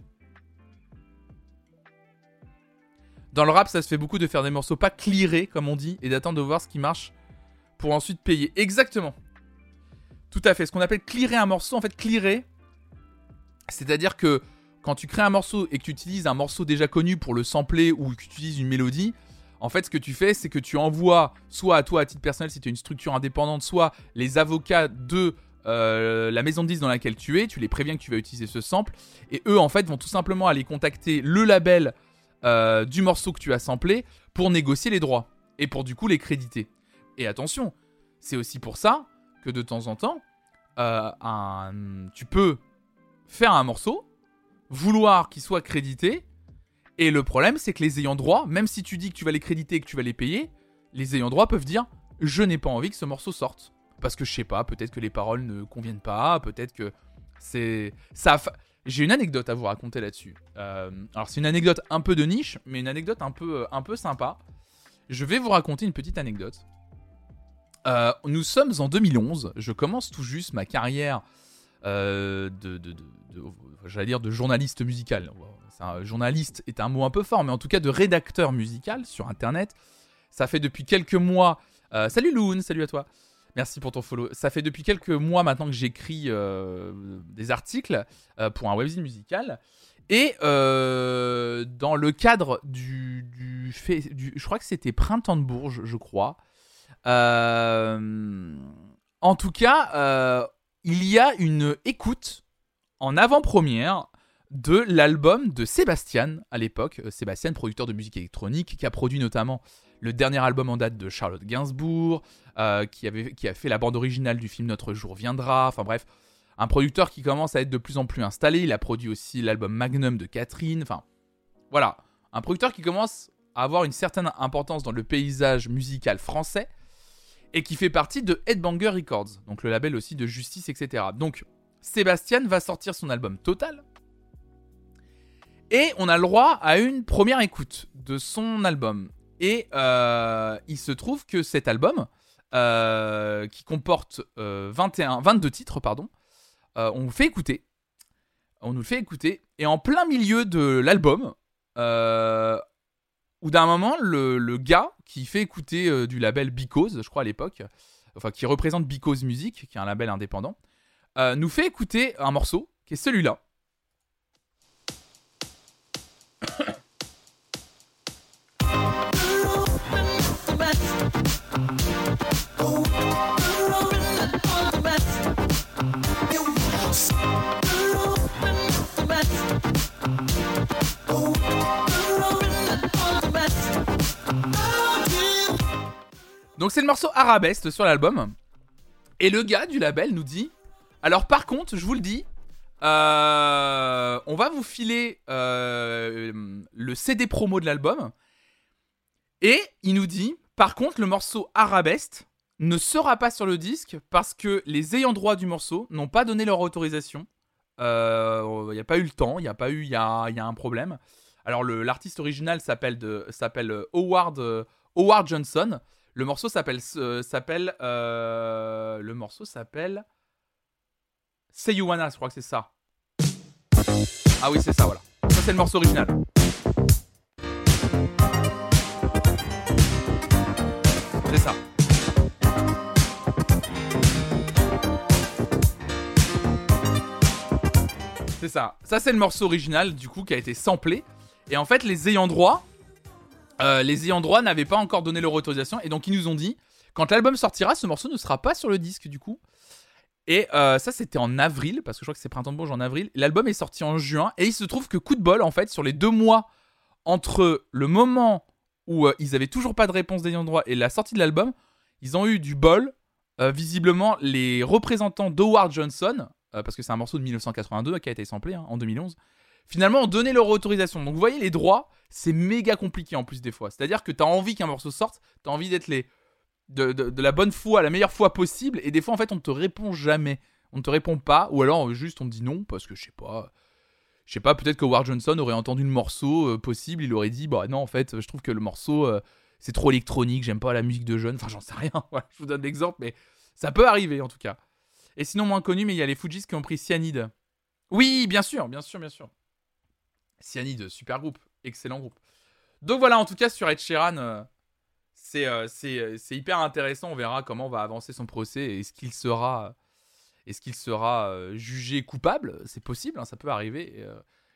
Dans le rap, ça se fait beaucoup de faire des morceaux pas clearés, comme on dit, et d'attendre de voir ce qui marche pour ensuite payer. Exactement. Tout à fait. Ce qu'on appelle clearer un morceau, en fait, clearer, c'est-à-dire que quand tu crées un morceau et que tu utilises un morceau déjà connu pour le sampler ou que tu utilises une mélodie, en fait, ce que tu fais, c'est que tu envoies soit à toi à titre personnel si tu es une structure indépendante, soit les avocats de euh, la maison de disques dans laquelle tu es, tu les préviens que tu vas utiliser ce sample, et eux, en fait, vont tout simplement aller contacter le label euh, du morceau que tu as samplé pour négocier les droits et pour du coup les créditer. Et attention, c'est aussi pour ça de temps en temps, euh, tu peux faire un morceau, vouloir qu'il soit crédité, et le problème c'est que les ayants droit, même si tu dis que tu vas les créditer et que tu vas les payer, les ayants droit peuvent dire je n'ai pas envie que ce morceau sorte. Parce que je sais pas, peut-être que les paroles ne conviennent pas, peut-être que c'est... ça. J'ai une anecdote à vous raconter là-dessus. Euh, alors c'est une anecdote un peu de niche, mais une anecdote un peu, un peu sympa. Je vais vous raconter une petite anecdote. Euh, nous sommes en 2011. Je commence tout juste ma carrière euh, de, dire de journaliste musical. Journaliste est un mot un peu fort, mais en tout cas de rédacteur musical sur Internet. Ça fait depuis quelques mois. Euh, salut Loon, salut à toi. Merci pour ton follow. Ça fait depuis quelques mois maintenant que j'écris des articles pour un webzine musical. Et dans le cadre du je crois que c'était Printemps de Bourges, je crois. Euh, en tout cas, euh, il y a une écoute en avant-première de l'album de Sébastien à l'époque. Euh, Sébastien, producteur de musique électronique, qui a produit notamment le dernier album en date de Charlotte Gainsbourg, qui, avait, qui a fait la bande originale du film Notre jour viendra. Enfin bref, un producteur qui commence à être de plus en plus installé. Il a produit aussi l'album Magnum de Catherine. Enfin, voilà. Un producteur qui commence à avoir une certaine importance dans le paysage musical français et qui fait partie de Headbanger Records, donc le label aussi de justice, etc. Donc, Sébastien va sortir son album Total. Et on a le droit à une première écoute de son album. Et euh, il se trouve que cet album, euh, qui comporte 21, euh, 22 titres, pardon, on nous fait écouter. On nous le fait écouter. Et en plein milieu de l'album, ou d'un moment, le, gars qui fait écouter du label Because, je crois à l'époque, enfin qui représente Because Music, qui est un label indépendant, nous fait écouter un morceau qui est celui-là. Donc c'est le morceau Arabesque sur l'album. Et le gars du label nous dit Alors par contre, je vous le dis, euh, on va vous filer euh, le CD promo de l'album. Et il nous dit Par contre, le morceau Arabesque ne sera pas sur le disque parce que les ayants droit du morceau n'ont pas donné leur autorisation. Il euh, n'y a pas eu le temps, il y a pas eu, il y a, un problème. Alors l'artiste original s'appelle Howard, Howard Johnson. Le morceau s'appelle euh, le morceau s'appelle Say je crois que c'est ça. Ah oui, c'est ça, voilà. Ça c'est le morceau original. C'est ça. C'est ça. Ça c'est le morceau original du coup qui a été samplé. Et en fait, les ayants droit euh, les ayants droit n'avaient pas encore donné leur autorisation et donc ils nous ont dit quand l'album sortira, ce morceau ne sera pas sur le disque du coup. Et euh, ça, c'était en avril, parce que je crois que c'est Printemps de Bourges en avril. L'album est sorti en juin, et il se trouve que coup de bol, en fait, sur les deux mois entre le moment où euh, ils avaient toujours pas de réponse d'ayant droit et la sortie de l'album, ils ont eu du bol. visiblement, les représentants d'Howard Johnson, parce que c'est un morceau de 1982 qui a été samplé hein, en 2011, finalement ont donné leur autorisation. Donc vous voyez, les droits, c'est méga compliqué en plus des fois. C'est-à-dire que tu as envie qu'un morceau sorte, tu as envie d'être les... De, la bonne foi, la meilleure foi possible, et des fois en fait on te répond jamais. On ne te répond pas, ou alors juste on te dit non, parce que je sais pas... Je sais pas, peut-être que War Johnson aurait entendu le morceau euh, possible, il aurait dit, bah non, en fait, je trouve que le morceau, euh, c'est trop électronique, j'aime pas la musique de jeunes, enfin j'en sais rien, je vous donne l'exemple, mais ça peut arriver en tout cas. Et sinon, moins connu, mais il y a les Fujis qui ont pris Cyanide. Oui, bien sûr, bien sûr, bien sûr. Cyanide, super groupe, excellent groupe. Donc voilà, en tout cas, sur Ed Sheeran, euh, euh, euh, c'est hyper intéressant. On verra comment va avancer son procès. Est-ce qu'il sera, est qu'il sera jugé coupable C'est possible, hein, ça peut arriver.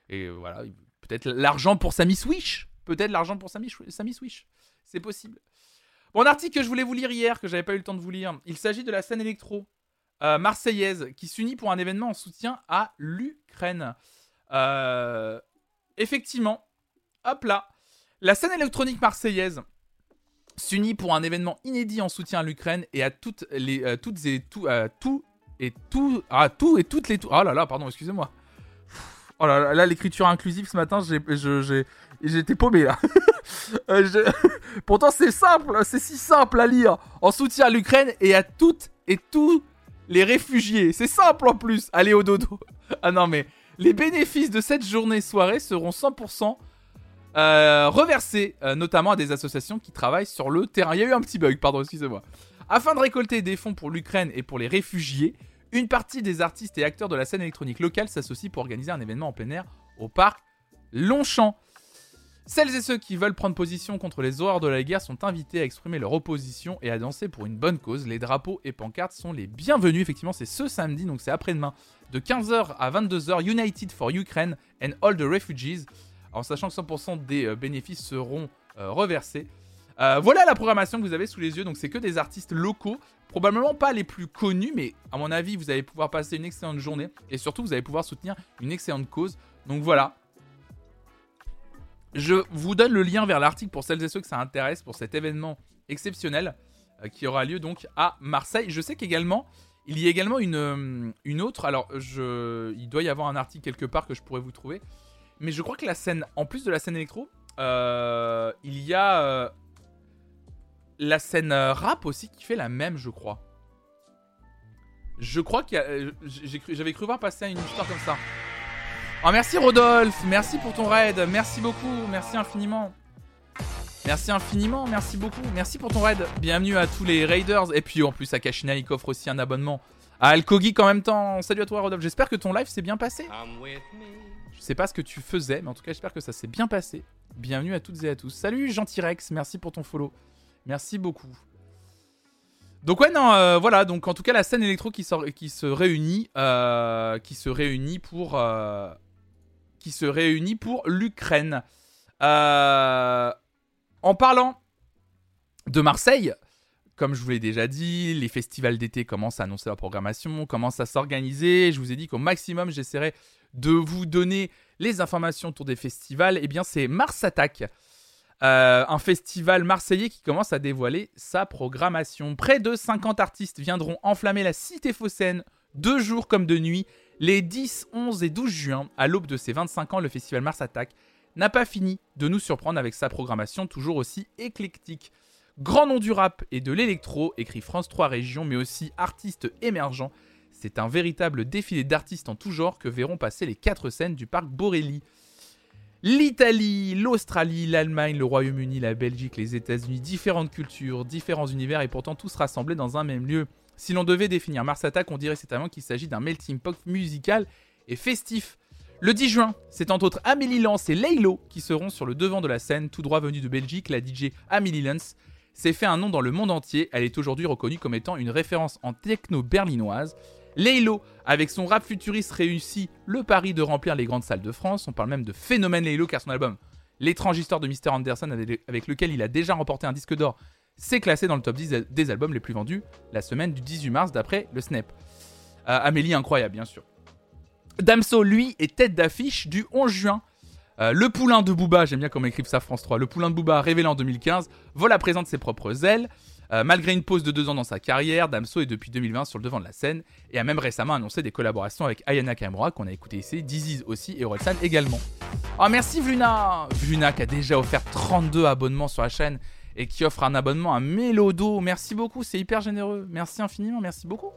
Et, voilà, peut-être l'argent pour sa Miss Wish. Peut-être l'argent pour sa Miss Wish. C'est possible. Bon, un article que je voulais vous lire hier, que j'avais pas eu le temps de vous lire. Il s'agit de la scène électro marseillaise qui s'unit pour un événement en soutien à l'Ukraine. Effectivement, hop là, la scène électronique marseillaise s'unit pour un événement inédit en soutien à l'Ukraine et à toutes les euh, toutes et tout à tout et tout à tout et toutes les tout. Oh là là, pardon, excusez-moi. Oh là là, l'écriture inclusive ce matin, j'ai j'étais paumé là. Euh, pourtant c'est simple, c'est si simple à lire. En soutien à l'Ukraine et à toutes et tous les réfugiés. C'est simple en plus. Allez au dodo. Ah non mais les bénéfices de cette journée-soirée seront 100% euh, reversés, euh, notamment à des associations qui travaillent sur le terrain. Il y a eu un petit bug, pardon, excusez-moi. Afin de récolter des fonds pour l'Ukraine et pour les réfugiés, une partie des artistes et acteurs de la scène électronique locale s'associe pour organiser un événement en plein air au parc Longchamp. Celles et ceux qui veulent prendre position contre les horreurs de la guerre sont invités à exprimer leur opposition et à danser pour une bonne cause. Les drapeaux et pancartes sont les bienvenus. Effectivement, c'est ce samedi, donc c'est après-demain, de 15h à 22h, United for Ukraine and All the Refugees, en sachant que 100% des euh, bénéfices seront euh, reversés. Euh, voilà la programmation que vous avez sous les yeux, donc c'est que des artistes locaux, probablement pas les plus connus, mais à mon avis, vous allez pouvoir passer une excellente journée et surtout vous allez pouvoir soutenir une excellente cause. Donc voilà. Je vous donne le lien vers l'article pour celles et ceux que ça intéresse pour cet événement exceptionnel qui aura lieu donc à Marseille. Je sais qu'également, il y a également une, une autre. Alors, je, il doit y avoir un article quelque part que je pourrais vous trouver. Mais je crois que la scène, en plus de la scène électro, euh, il y a la scène rap aussi qui fait la même, je crois. Je crois qu'il y a. J'avais cru voir passer une histoire comme ça. Oh, merci Rodolphe, merci pour ton raid, merci beaucoup, merci infiniment. Merci infiniment, merci beaucoup, merci pour ton raid. Bienvenue à tous les raiders. Et puis en plus, Akashina il offre aussi un abonnement à Alkogeek en même temps. Salut à toi Rodolphe, j'espère que ton live s'est bien passé. Pas ce que tu faisais, mais en tout cas, j'espère que ça s'est bien passé. Bienvenue à toutes et à tous. Salut Gentil Rex, merci pour ton follow. Merci beaucoup. Donc ouais non euh, voilà donc en tout cas la scène électro qui, se réunit euh, qui se réunit pour euh, qui se réunit pour l'Ukraine. En parlant de Marseille, comme je vous l'ai déjà dit, les festivals d'été commencent à annoncer leur programmation, commencent à s'organiser. Je vous ai dit qu'au maximum, j'essaierai de vous donner les informations autour des festivals. Eh bien, c'est Mars Attack, euh, un festival marseillais qui commence à dévoiler sa programmation. Près de 50 artistes viendront enflammer la cité phocéenne, deux jours comme de nuit, les 10, 11 et 12 juin, à l'aube de ses 25 ans, le festival Mars Attack n'a pas fini de nous surprendre avec sa programmation toujours aussi éclectique. Grand nom du rap et de l'électro, écrit France 3 Régions, mais aussi artistes émergents. C'est un véritable défilé d'artistes en tout genre que verront passer les quatre scènes du parc Borély. L'Italie, l'Australie, l'Allemagne, le Royaume-Uni, la Belgique, les États-Unis, différentes cultures, différents univers et pourtant tous rassemblés dans un même lieu. Si l'on devait définir Mars Attack, on dirait certainement qu'il s'agit d'un melting pot musical et festif. Le 10 juin, c'est entre autres Amélie Lance et Laylo qui seront sur le devant de la scène, tout droit venue de Belgique, la DJ Amélie Lance s'est fait un nom dans le monde entier, elle est aujourd'hui reconnue comme étant une référence en techno berlinoise. Laylo, avec son rap futuriste, réussit le pari de remplir les grandes salles de France. On parle même de phénomène Laylo car son album L'étrange histoire de Mr. Anderson, avec lequel il a déjà remporté un disque d'or, c'est classé dans le top 10 des albums les plus vendus la semaine du 18 mars d'après le Snap. Euh, Amélie incroyable bien sûr. Damso lui est tête d'affiche du 11 juin. Euh, le poulain de Booba, j'aime bien comment écrivent ça France 3, le poulain de Booba révélé en 2015, vole à présent ses propres ailes. Euh, malgré une pause de deux ans dans sa carrière, Damso est depuis 2020 sur le devant de la scène et a même récemment annoncé des collaborations avec Ayana Kamura qu'on a écouté ici, Diziz aussi et Orelsan également. Oh merci Vluna Vluna qui a déjà offert 32 abonnements sur la chaîne et qui offre un abonnement à Mélodo. Merci beaucoup, c'est hyper généreux. Merci infiniment, merci beaucoup.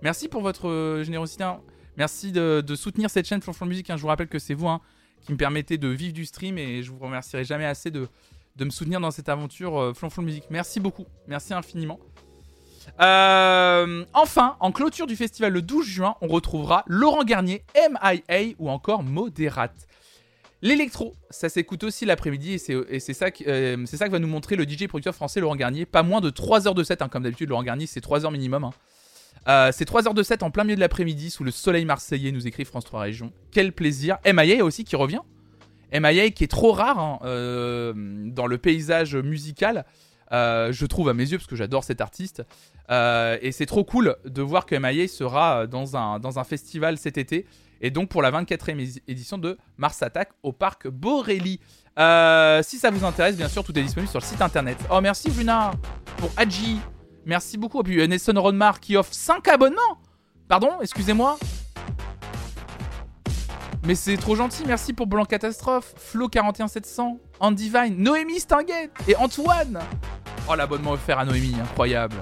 Merci pour votre euh, générosité. Hein. Merci de, soutenir cette chaîne Flonflon Musique. Hein. Je vous rappelle que c'est vous hein, qui me permettez de vivre du stream et je vous remercierai jamais assez de, de me soutenir dans cette aventure euh, Flonflon Musique. Merci beaucoup, merci infiniment. Euh, enfin, en clôture du festival le 12 juin, on retrouvera Laurent Garnier, MIA ou encore Moderate. L'électro, ça s'écoute aussi l'après-midi et c'est ça, euh, ça que va nous montrer le DJ producteur français Laurent Garnier. Pas moins de 3 heures de set, hein, comme d'habitude, Laurent Garnier, c'est 3 heures minimum. Hein. Euh, c'est 3 heures de set en plein milieu de l'après-midi sous le soleil marseillais, nous écrit France 3 Régions. Quel plaisir. MIA aussi qui revient. MIA qui est trop rare hein, euh, dans le paysage musical. je trouve à mes yeux parce que j'adore cet artiste et c'est trop cool de voir que MIA sera dans un, dans un festival cet été et donc pour la 24e édition de Mars Attack au parc. Euh, si ça vous intéresse, bien sûr, tout est disponible sur le site internet. Oh, merci Vuna pour Adji. Merci beaucoup. Et puis Nelson Ronmar qui offre 5 abonnements. Pardon, excusez-moi. Mais c'est trop gentil, merci pour Blanc Catastrophe, Flo41700, Andy Vine, Noémie Stinguet et Antoine. Oh l'abonnement offert à Noémie, incroyable.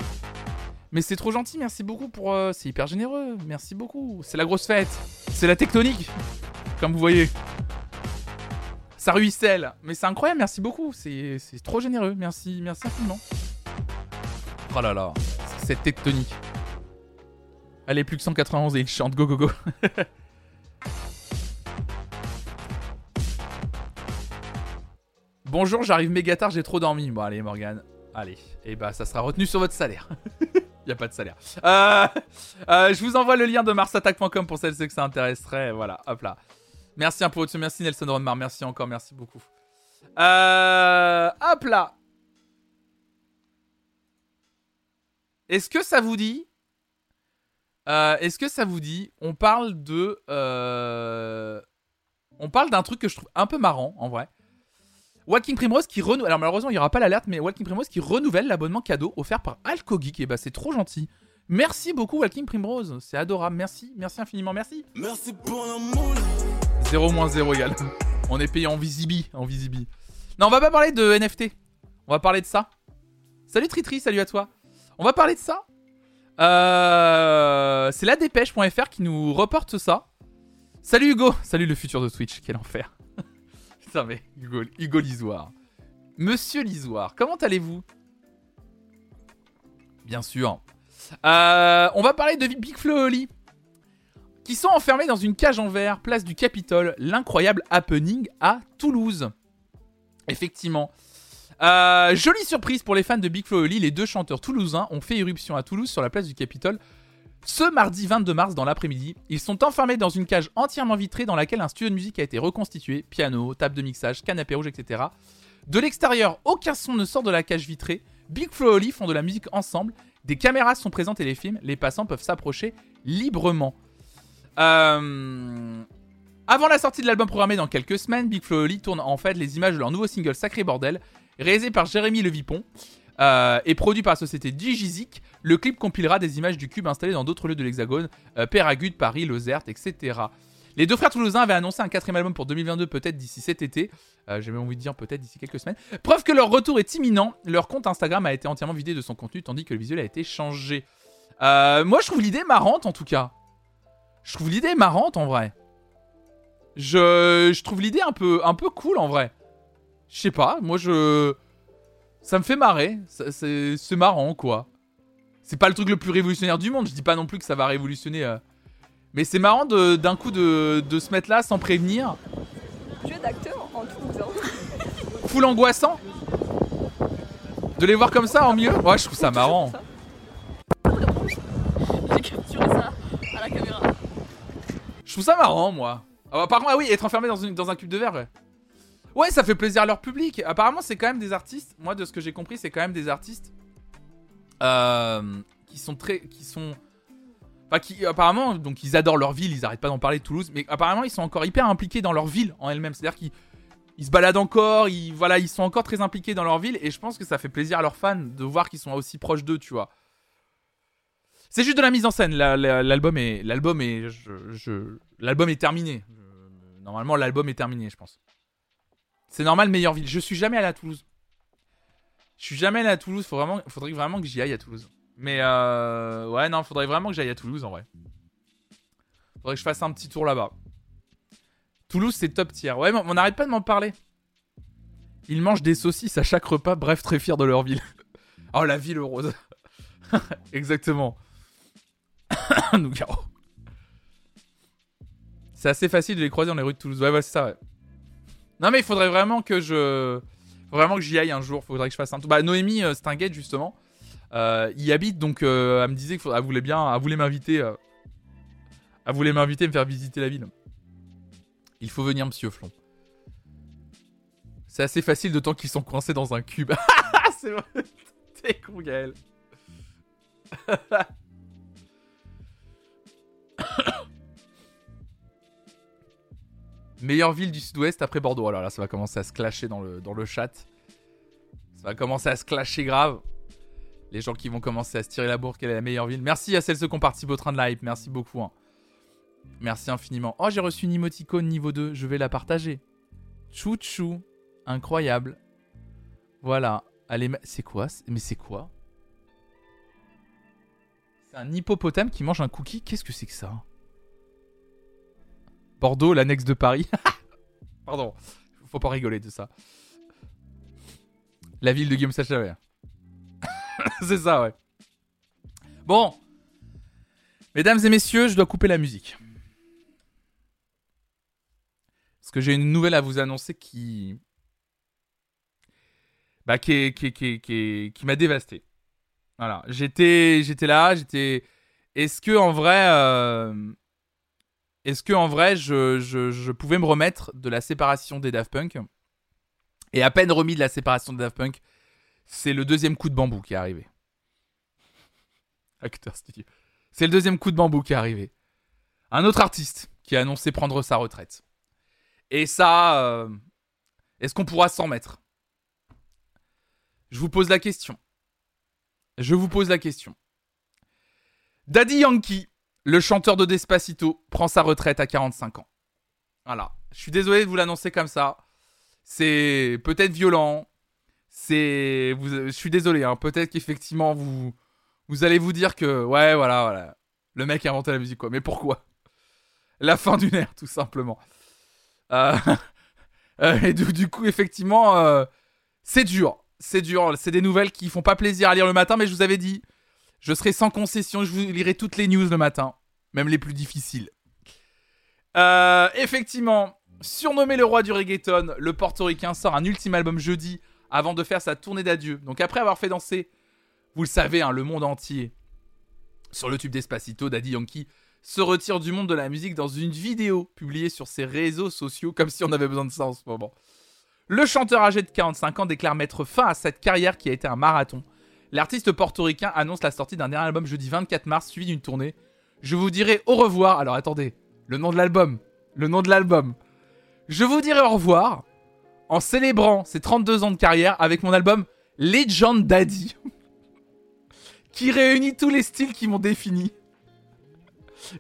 Mais c'est trop gentil, merci beaucoup pour. Euh, c'est hyper généreux, merci beaucoup. C'est la grosse fête, c'est la tectonique, comme vous voyez. Ça ruisselle, mais c'est incroyable, merci beaucoup. C'est trop généreux, merci, merci infiniment. Oh là là, cette tectonique. Allez, plus que 191 et il chante, go go go. Bonjour, j'arrive méga tard, j'ai trop dormi. Bon, allez, Morgane. Allez, et eh bah ça sera retenu sur votre salaire. Il a pas de salaire. Euh, euh, je vous envoie le lien de marsattack.com pour celles que ça intéresserait. Voilà, hop là. Merci un peu au-dessus. Merci Nelson Ronmar. Merci encore. Merci beaucoup. Euh, hop là. Est-ce que ça vous dit Est-ce que ça vous dit On parle de. On parle d'un truc que je trouve un peu marrant, en vrai. Walking Primrose qui renouvelle. Alors malheureusement, il n'y aura pas l'alerte, mais Walking Primrose qui renouvelle l'abonnement cadeau offert par Alcogeek. Et bah, c'est trop gentil. Merci beaucoup, Walking Primrose. C'est adorable. Merci, merci infiniment, merci. Merci pour l'amour. 0 moins 0 égale. On est payé en visibi, en visibi. Non, on va pas parler de NFT. On va parler de ça. Salut Tritri, salut à toi. On va parler de ça. Euh, c'est la dépêche.fr qui nous reporte ça. Salut Hugo, salut le futur de Twitch, quel enfer. Putain mais Hugo, Hugo. Monsieur Lisoire, comment allez-vous? Bien sûr. Euh, on va parler de Big Flo Oli. Qui sont enfermés dans une cage en verre, place du Capitole, l'incroyable happening à Toulouse. Effectivement. Euh, jolie surprise pour les fans de Big Flo Oli, les deux chanteurs toulousains ont fait irruption à Toulouse sur la place du Capitole ce mardi 22 mars dans l'après-midi. Ils sont enfermés dans une cage entièrement vitrée dans laquelle un studio de musique a été reconstitué, piano, table de mixage, canapé rouge, etc. De l'extérieur, aucun son ne sort de la cage vitrée. Big Flo et font de la musique ensemble. Des caméras sont présentes et les films. Les passants peuvent s'approcher librement. Euh, avant la sortie de l'album programmé dans quelques semaines, Big Flo et Oli en fait les images de leur nouveau single Sacré Bordel, réalisé par Jérémy Levipon euh, et produit par la société Digizik. Le clip compilera des images du cube installé dans d'autres lieux de l'Hexagone, euh, Péragude, Paris, Lozerte, etc. Les deux frères toulousains avaient annoncé un quatrième album pour 2022, peut-être d'ici cet été. Euh, J'ai même envie de dire peut-être d'ici quelques semaines. Preuve que leur retour est imminent. Leur compte Instagram a été entièrement vidé de son contenu, tandis que le visuel a été changé. Euh, moi, je trouve l'idée marrante en tout cas. Je trouve l'idée marrante en vrai. Je, je trouve l'idée un peu, un peu cool en vrai. Je sais pas, moi je. Ça me fait marrer. C'est marrant quoi. C'est pas le truc le plus révolutionnaire du monde. Je dis pas non plus que ça va révolutionner. Euh, mais c'est marrant d'un coup de, de, se mettre là sans prévenir. Jeu d'acteur en tout temps. Full angoissant. De les voir comme ça en mieux. Ouais, je trouve ça marrant. J'ai capturé ça à la caméra. Je trouve ça marrant, moi. Ah, par contre, ah oui, être enfermé dans, une, dans un cube de verre, ouais. Ouais, ça fait plaisir à leur public. Apparemment, c'est quand même des artistes. Moi, de ce que j'ai compris, c'est quand même des artistes euh, qui sont très, qui sont, enfin, qui apparemment, donc ils adorent leur ville. Ils arrêtent pas d'en parler de Toulouse, mais apparemment, ils sont encore hyper impliqués dans leur ville en elle-même. C'est-à-dire qu'ils ils se baladent encore, ils, voilà, ils sont encore très impliqués dans leur ville, et je pense que ça fait plaisir à leurs fans de voir qu'ils sont aussi proches d'eux, tu vois. C'est juste de la mise en scène. L'album est, l'album est, l'album est terminé. Normalement, l'album est terminé, je pense. C'est normal, meilleure ville. Je suis jamais allé à Toulouse. Je suis jamais allé à Toulouse. Faudrait vraiment que j'y aille à Toulouse. Mais euh, ouais, non, faudrait vraiment que j'aille à Toulouse en vrai. Faudrait que je fasse un petit tour là-bas. Toulouse, c'est top tier. Ouais, mais on n'arrête pas de m'en parler. Ils mangent des saucisses à chaque repas, bref, très fiers de leur ville. oh, la ville rose. Exactement. C'est assez facile de les croiser dans les rues de Toulouse. Ouais, ouais, c'est ça, ouais. Non, mais il faudrait vraiment que je. Vraiment que j'y aille un jour. Faudrait que je fasse un tour. Bah, Noémie euh, Stinguette, justement, euh, y habite. Donc, euh, elle me disait qu'elle voulait bien. Elle voulait m'inviter. Euh, elle voulait m'inviter, me faire visiter la ville. Il faut venir, monsieur Flon. C'est assez facile temps qu'ils sont coincés dans un cube. c'est vrai. T'es con, Gaël. Meilleure ville du sud-ouest après Bordeaux. Alors là, ça va commencer à se clasher dans le, chat. Ça va commencer à se clasher grave. Les gens qui vont commencer à se tirer la bourre, quelle est la meilleure ville. Merci à celles ceux qui ont participé au train de la hype. Merci beaucoup. Hein. Merci infiniment. Oh, j'ai reçu une emoticône niveau 2. Je vais la partager. Chou chou. Incroyable. Voilà. Allez, c'est quoi? Mais c'est quoi? C'est un hippopotame qui mange un cookie? Qu'est-ce que c'est que ça? Bordeaux, l'annexe de Paris. Pardon, faut pas rigoler de ça. La ville de Guillaume Sachaver. c'est ça, ouais. Bon. Mesdames et messieurs, je dois couper la musique. Parce que j'ai une nouvelle à vous annoncer qui. Bah, qui, qui, qui, qui m'a dévasté. Voilà. J'étais, là, j'étais. Est-ce que en vrai. Euh, est-ce que en vrai, je, pouvais me remettre de la séparation des Daft Punk Et à peine remis de la séparation des Daft Punk, c'est le deuxième coup de bambou qui est arrivé. Acteur studio. C'est le deuxième coup de bambou qui est arrivé. Un autre artiste qui a annoncé prendre sa retraite. Et ça, euh, est-ce qu'on pourra s'en mettre? Je vous pose la question. Je vous pose la question. Daddy Yankee, le chanteur de Despacito, prend sa retraite à 45 ans. Voilà. Je suis désolé de vous l'annoncer comme ça. C'est peut-être violent. C'est. Je suis désolé. Hein. Peut-être qu'effectivement, vous. Vous allez vous dire que. Ouais, voilà, voilà. Le mec a inventé la musique, quoi. Mais pourquoi? La fin d'une ère, tout simplement. Euh, euh, et du, coup, effectivement, euh, c'est dur. C'est dur. C'est des nouvelles qui font pas plaisir à lire le matin, mais je vous avais dit, je serai sans concession. Je vous lirai toutes les news le matin, même les plus difficiles. effectivement, surnommé le roi du reggaeton, le portoricain sort un ultime album jeudi avant de faire sa tournée d'adieu. Donc après avoir fait danser, vous le savez, hein, le monde entier sur le tube d'Espacito, Daddy Yankee se retire du monde de la musique dans une vidéo publiée sur ses réseaux sociaux, comme si on avait besoin de ça en ce moment. Le chanteur âgé de 45 ans déclare mettre fin à cette carrière qui a été un marathon. L'artiste portoricain annonce la sortie d'un dernier album jeudi 24 mars, suivi d'une tournée. Je vous dirai au revoir. Alors attendez, le nom de l'album. Le nom de l'album. Je vous dirai au revoir en célébrant ses 32 ans de carrière avec mon album Legend Daddy, qui réunit tous les styles qui m'ont défini.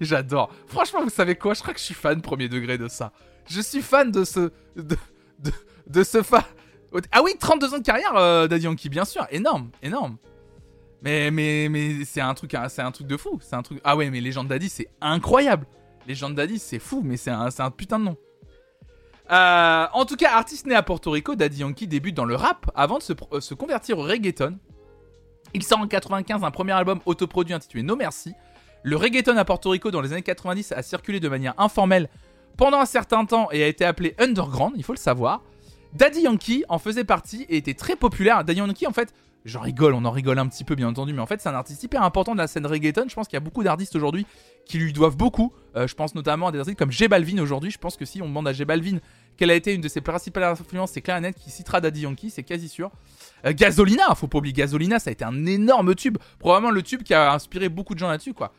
J'adore. Franchement, vous savez quoi? Je crois que je suis fan premier degré de ça. Je suis fan de ce. de, de, ce fa. Ah oui, 32 ans de carrière, euh, Daddy Yankee, bien sûr. Énorme, énorme. Mais, c'est un truc, c'est un truc de fou. C'est un truc. Ah ouais, mais Legend Daddy, c'est incroyable. Legend Daddy, c'est fou, mais c'est un, putain de nom. Euh, en tout cas, artiste né à Porto Rico, Daddy Yankee débute dans le rap avant de se, euh, convertir au reggaeton. Il sort en 95 un premier album autoproduit intitulé No Merci, le reggaeton à Porto Rico dans les années 90 a circulé de manière informelle pendant un certain temps et a été appelé underground, il faut le savoir. Daddy Yankee en faisait partie et était très populaire. Daddy Yankee, en fait, j'en rigole, on en rigole un petit peu bien entendu, mais en fait c'est un artiste hyper important de la scène reggaeton. Je pense qu'il y a beaucoup d'artistes aujourd'hui qui lui doivent beaucoup. Euh, je pense notamment à des artistes comme J Balvin aujourd'hui. Je pense que si on demande à J Balvin quelle a été une de ses principales influences, c'est Clarinet qui citera Daddy Yankee, c'est quasi sûr. Euh, Gasolina, faut pas oublier Gasolina, ça a été un énorme tube, probablement le tube qui a inspiré beaucoup de gens là-dessus quoi.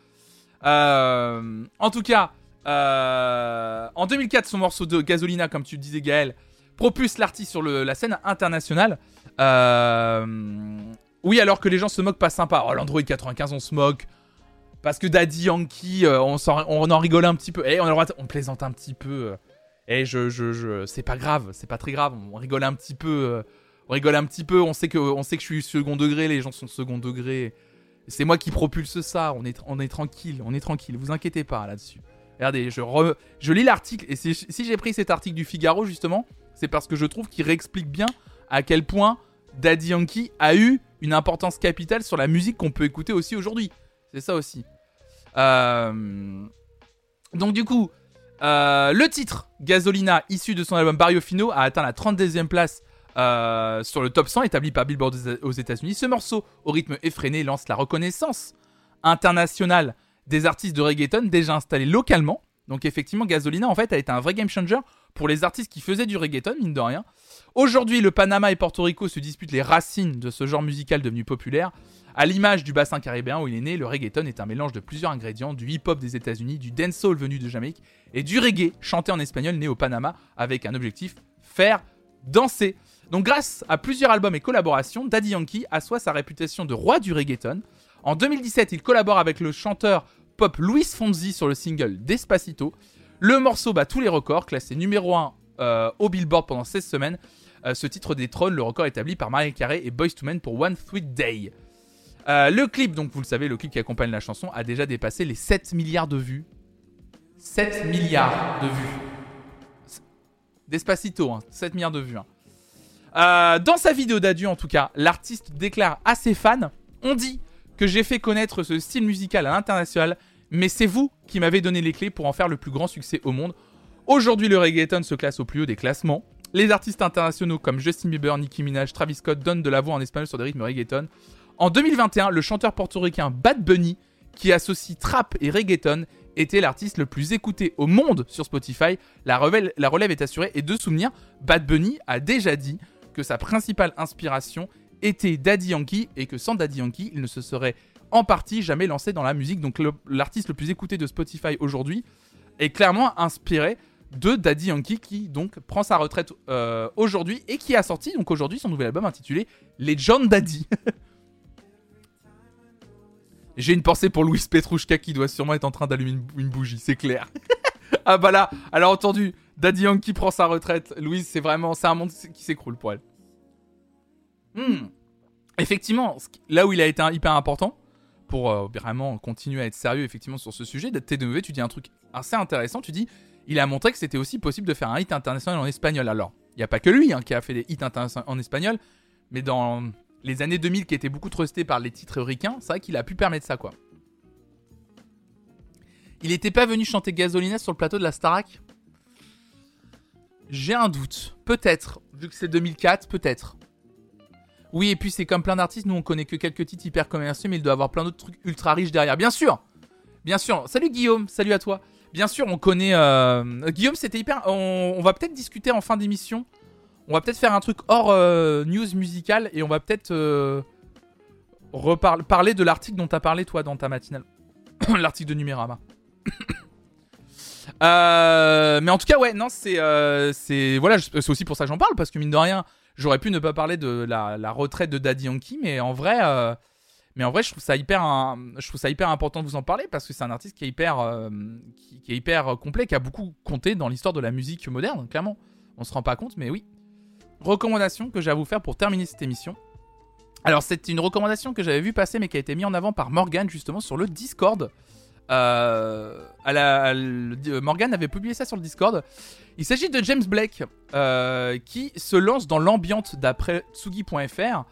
Euh, en tout cas, euh, en 2004, son morceau de Gasolina, comme tu disais Gaël, propulse l'artiste sur la scène internationale. Euh, oui, alors que les gens se moquent pas sympa. Oh, l'Android 95, on se moque. Parce que Daddy Yankee, on, en, rigole un petit peu. Et eh, on, on plaisante un petit peu. Et eh, je, je, c'est pas grave, c'est pas très grave. On rigole un petit peu. On rigole un petit peu. On sait que, je suis second degré. Les gens sont second degré. C'est moi qui propulse ça. On est, tranquille, on est tranquille. Vous inquiétez pas là-dessus. Regardez, je, je lis l'article et si, j'ai pris cet article du Figaro justement, c'est parce que je trouve qu'il réexplique bien à quel point Daddy Yankee a eu une importance capitale sur la musique qu'on peut écouter aussi aujourd'hui. C'est ça aussi. Euh, donc du coup, euh, le titre Gasolina, issu de son album Barrio Fino, a atteint la 32e place euh, sur le top 100 établi par Billboard aux États-Unis. Ce morceau, au rythme effréné, lance la reconnaissance internationale des artistes de reggaeton déjà installés localement. Donc effectivement, Gasolina en fait a été un vrai game changer pour les artistes qui faisaient du reggaeton, mine de rien. Aujourd'hui, le Panama et Porto Rico se disputent les racines de ce genre musical devenu populaire. À l'image du bassin caribéen où il est né, le reggaeton est un mélange de plusieurs ingrédients, du hip-hop des États-Unis, du dancehall venu de Jamaïque et du reggae chanté en espagnol né au Panama avec un objectif faire danser. Donc grâce à plusieurs albums et collaborations, Daddy Yankee assoit sa réputation de roi du reggaeton. En 2017, il collabore avec le chanteur pop Luis Fonzi sur le single Despacito. Le morceau bat tous les records, classé numéro 1 euh, au Billboard pendant 16 semaines. Euh, ce titre détrône le record établi par Marie Carey et Boyz II Men pour One Sweet Day. Euh, le clip, donc vous le savez, le clip qui accompagne la chanson a déjà dépassé les 7 milliards de vues. 7 milliards de vues. Despacito, 7 hein, milliards de vues. Hein. Dans sa vidéo d'adieu, en tout cas, l'artiste déclare à ses fans On dit que j'ai fait connaître ce style musical à l'international, mais c'est vous qui m'avez donné les clés pour en faire le plus grand succès au monde. Aujourd'hui, le reggaeton se classe au plus haut des classements. Les artistes internationaux comme Justin Bieber, Nicki Minaj, Travis Scott donnent de la voix en espagnol sur des rythmes reggaeton. En 2021, le chanteur portoricain Bad Bunny, qui associe trap et reggaeton, était l'artiste le plus écouté au monde sur Spotify. La relève, la relève est assurée et de souvenir, Bad Bunny a déjà dit que sa principale inspiration était Daddy Yankee et que sans Daddy Yankee, il ne se serait en partie jamais lancé dans la musique. Donc l'artiste le, plus écouté de Spotify aujourd'hui est clairement inspiré de Daddy Yankee qui donc prend sa retraite euh, aujourd'hui et qui a sorti donc aujourd'hui son nouvel album intitulé Les John Daddy. J'ai une pensée pour Louis Petrouchka qui doit sûrement être en train d'allumer une, bougie, c'est clair. ah bah là, alors entendu, Daddy Yankee prend sa retraite. Louise, c'est vraiment, c'est un monde qui s'écroule pour elle. Hmm. Effectivement, là où il a été hyper important, pour euh, vraiment continuer à être sérieux effectivement sur ce sujet, TDV, tu dis un truc assez intéressant, tu dis, il a montré que c'était aussi possible de faire un hit international en espagnol. Alors, il n'y a pas que lui hein, qui a fait des hits en espagnol, mais dans les années 2000 qui étaient beaucoup trustés par les titres ricains, c'est vrai qu'il a pu permettre ça, quoi. Il n'était pas venu chanter Gasolina sur le plateau de la Starac? J'ai un doute. Peut-être. Vu que c'est 2004, peut-être. Oui, et puis c'est comme plein d'artistes, nous on connaît que quelques titres hyper commerciaux, mais il doit avoir plein d'autres trucs ultra riches derrière. Bien sûr Bien sûr. Salut Guillaume, salut à toi. Bien sûr, on connaît. Euh, Guillaume, c'était hyper. On, va peut-être discuter en fin d'émission. On va peut-être faire un truc hors euh, news musicale et on va peut-être euh, parler de l'article dont tu as parlé toi dans ta matinale. l'article de Numérama. mais en tout cas, ouais, non, c'est. c'est voilà, c'est aussi pour ça que j'en parle parce que mine de rien J'aurais pu ne pas parler de la, retraite de Daddy Yankee, mais en vrai, euh, mais en vrai, je trouve ça hyper, je trouve ça hyper important de vous en parler parce que c'est un artiste qui est hyper, euh, qui, est hyper complet, qui a beaucoup compté dans l'histoire de la musique moderne. Clairement, on se rend pas compte, mais oui. Recommandation que j'ai à vous faire pour terminer cette émission. Alors, c'est une recommandation que j'avais vu passer, mais qui a été mise en avant par Morgan justement sur le Discord. Euh, Morgan avait publié ça sur le Discord. Il s'agit de James Blake euh, qui se lance dans l'ambiance d'après Tsugi.fr.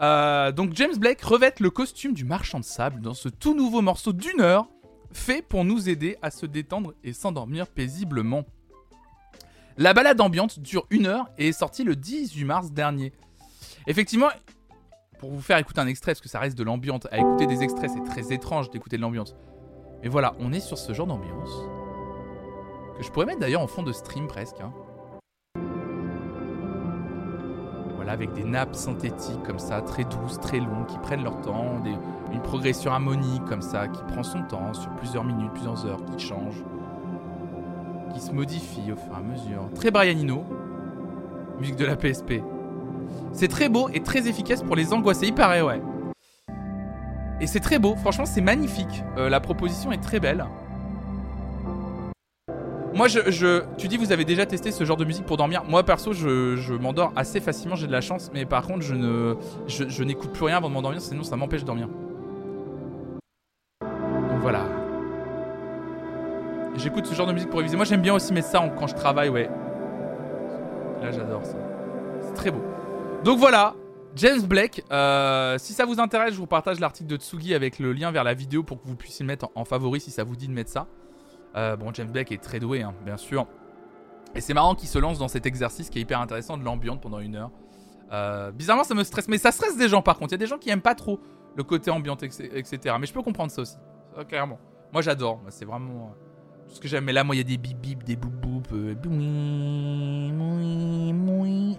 Euh, donc James Blake revêt le costume du marchand de sable dans ce tout nouveau morceau d'une heure fait pour nous aider à se détendre et s'endormir paisiblement. La balade ambiante dure une heure et est sortie le 18 mars dernier. Effectivement, pour vous faire écouter un extrait, parce que ça reste de l'ambiance, à écouter des extraits c'est très étrange d'écouter de l'ambiance. Mais voilà, on est sur ce genre d'ambiance. Que je pourrais mettre d'ailleurs en fond de stream presque. Hein. Voilà, avec des nappes synthétiques comme ça, très douces, très longues, qui prennent leur temps, une progression harmonique comme ça, qui prend son temps sur plusieurs minutes, plusieurs heures, qui change, qui se modifie au fur et à mesure. Très Brianino, musique de la PSP. C'est très beau et très efficace pour les angoissés, il paraît, ouais. Et c'est très beau, franchement c'est magnifique. Euh, la proposition est très belle. Moi, je, tu dis vous avez déjà testé ce genre de musique pour dormir. Moi, perso, je, m'endors assez facilement, j'ai de la chance. Mais par contre, je ne, je, n'écoute plus rien avant de m'endormir, sinon ça m'empêche de dormir. Donc voilà. J'écoute ce genre de musique pour réviser. Moi, j'aime bien aussi mettre ça quand je travaille, ouais. Là, j'adore ça. C'est très beau. Donc voilà, James Blake, euh, si ça vous intéresse, je vous partage l'article de Tsugi avec le lien vers la vidéo pour que vous puissiez le mettre en, favori si ça vous dit de mettre ça. Euh, bon, James Blake est très doué, hein, bien sûr. Et c'est marrant qu'il se lance dans cet exercice qui est hyper intéressant de l'ambiance pendant une heure. Euh, bizarrement, ça me stresse, mais ça stresse des gens par contre. Il y a des gens qui aiment pas trop le côté ambiante, etc. Mais je peux comprendre ça aussi, clairement. Moi, j'adore. C'est vraiment ce que j'aime. Mais là, moi, il y a des bip bip, des boum boum.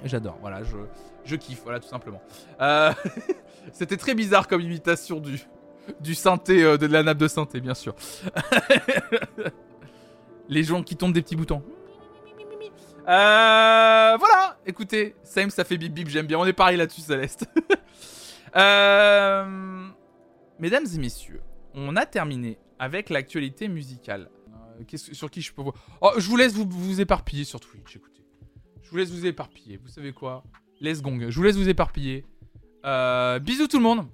J'adore. Voilà, je je kiffe, voilà, tout simplement. Euh, c'était très bizarre comme imitation du, du synthé, euh, de la nappe de synthé, bien sûr. Les gens qui tombent des petits boutons. Euh, voilà, écoutez, Same, ça fait bip bip, j'aime bien. On est pareil là-dessus, Céleste. mesdames et messieurs, on a terminé avec l'actualité musicale. Sur qui je peux voir? Oh, je vous laisse vous, vous éparpiller sur Twitch, écoutez. Je vous laisse vous éparpiller. Vous savez quoi? Les gong. Je vous laisse vous éparpiller. Euh, bisous tout le monde.